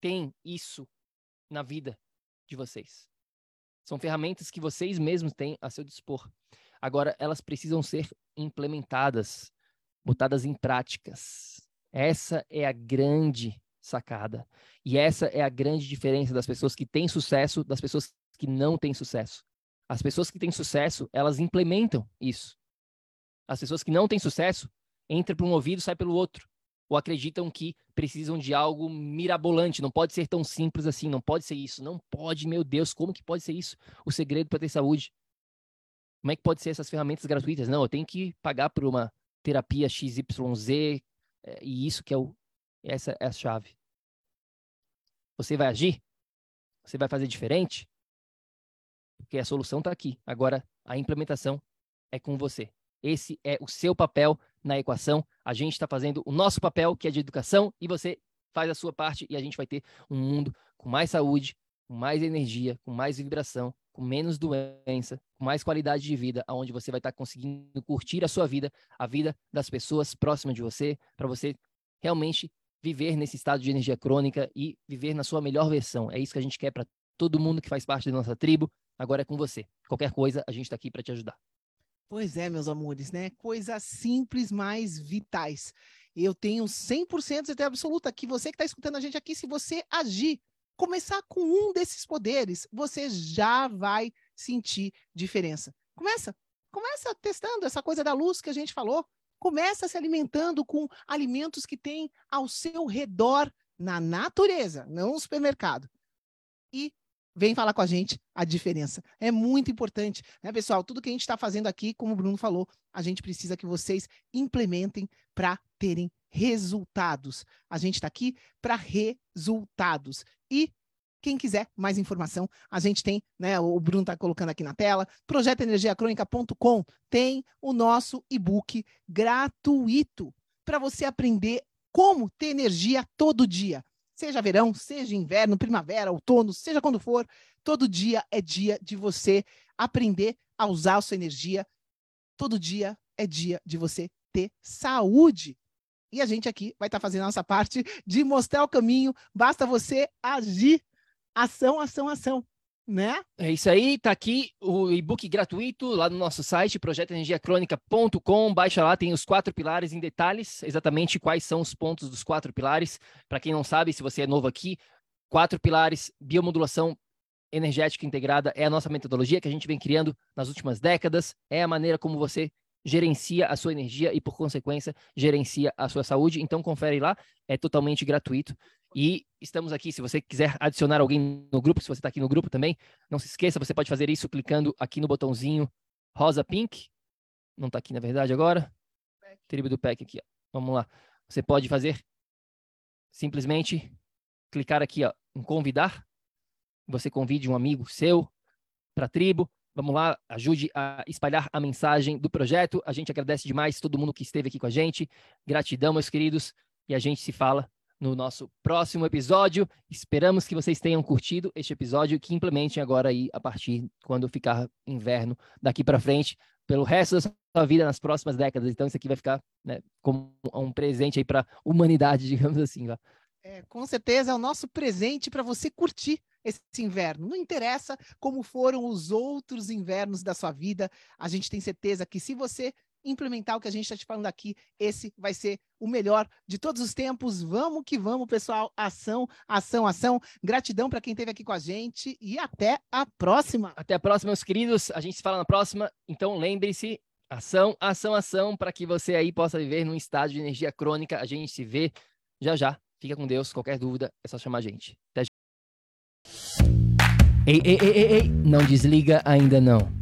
têm isso na vida de vocês. São ferramentas que vocês mesmos têm a seu dispor. Agora, elas precisam ser implementadas, botadas em práticas. Essa é a grande sacada. E essa é a grande diferença das pessoas que têm sucesso das pessoas que não têm sucesso. As pessoas que têm sucesso, elas implementam isso. As pessoas que não têm sucesso entram por um ouvido saem pelo outro. Ou acreditam que precisam de algo mirabolante. Não pode ser tão simples assim. Não pode ser isso. Não pode, meu Deus, como que pode ser isso? O segredo para ter saúde. Como é que pode ser essas ferramentas gratuitas? Não, eu tenho que pagar por uma terapia XYZ. É, e isso que é o. Essa é a chave. Você vai agir? Você vai fazer diferente? Porque a solução está aqui. Agora, a implementação é com você. Esse é o seu papel na equação. A gente está fazendo o nosso papel, que é de educação, e você faz a sua parte e a gente vai ter um mundo com mais saúde, com mais energia, com mais vibração, com menos doença, com mais qualidade de vida, aonde você vai estar tá conseguindo curtir a sua vida, a vida das pessoas próximas de você, para você realmente viver nesse estado de energia crônica e viver na sua melhor versão. É isso que a gente quer para todo mundo que faz parte da nossa tribo. Agora é com você. Qualquer coisa, a gente está aqui para te ajudar. Pois é, meus amores, né? Coisas simples, mas vitais. Eu tenho 100% de certeza absoluta que você que está escutando a gente aqui, se você agir, começar com um desses poderes, você já vai sentir diferença. Começa, começa testando essa coisa da luz que a gente falou. Começa se alimentando com alimentos que tem ao seu redor na natureza, não no supermercado. E vem falar com a gente a diferença. É muito importante, né, pessoal? Tudo que a gente está fazendo aqui, como o Bruno falou, a gente precisa que vocês implementem para terem resultados. A gente está aqui para resultados. E quem quiser mais informação, a gente tem, né? O Bruno está colocando aqui na tela, projetoenergiacronica.com tem o nosso e-book gratuito para você aprender como ter energia todo dia seja verão, seja inverno, primavera, outono, seja quando for, todo dia é dia de você aprender a usar a sua energia. Todo dia é dia de você ter saúde. E a gente aqui vai estar tá fazendo a nossa parte de mostrar o caminho. Basta você agir. Ação, ação, ação né? É isso aí, tá aqui o e-book gratuito lá no nosso site, projetoenergiacronica.com. Baixa lá, tem os quatro pilares em detalhes, exatamente quais são os pontos dos quatro pilares. Para quem não sabe, se você é novo aqui, quatro pilares, biomodulação energética integrada é a nossa metodologia que a gente vem criando nas últimas décadas, é a maneira como você gerencia a sua energia e, por consequência, gerencia a sua saúde. Então, confere lá, é totalmente gratuito. E estamos aqui, se você quiser adicionar alguém no grupo, se você está aqui no grupo também, não se esqueça, você pode fazer isso clicando aqui no botãozinho rosa pink. Não está aqui, na verdade, agora. Tribo do PEC aqui, ó. Vamos lá. Você pode fazer simplesmente clicar aqui, ó, em convidar. Você convide um amigo seu para a tribo. Vamos lá, ajude a espalhar a mensagem do projeto. A gente agradece demais todo mundo que esteve aqui com a gente. Gratidão, meus queridos. E a gente se fala no nosso próximo episódio. Esperamos que vocês tenham curtido este episódio que implementem agora aí a partir quando ficar inverno daqui para frente, pelo resto da sua vida nas próximas décadas. Então isso aqui vai ficar né, como um presente aí para a humanidade, digamos assim. É, com certeza é o nosso presente para você curtir esse inverno. Não interessa como foram os outros invernos da sua vida, a gente tem certeza que se você implementar o que a gente está te falando aqui. Esse vai ser o melhor de todos os tempos. Vamos que vamos, pessoal. Ação, ação, ação. Gratidão para quem esteve aqui com a gente e até a próxima. Até a próxima, meus queridos. A gente se fala na próxima. Então lembre-se, ação, ação, ação, para que você aí possa viver num estado de energia crônica. A gente se vê já já. Fica com Deus. Qualquer dúvida é só chamar a gente. Até já. Ei, ei, ei, ei, ei, não desliga ainda não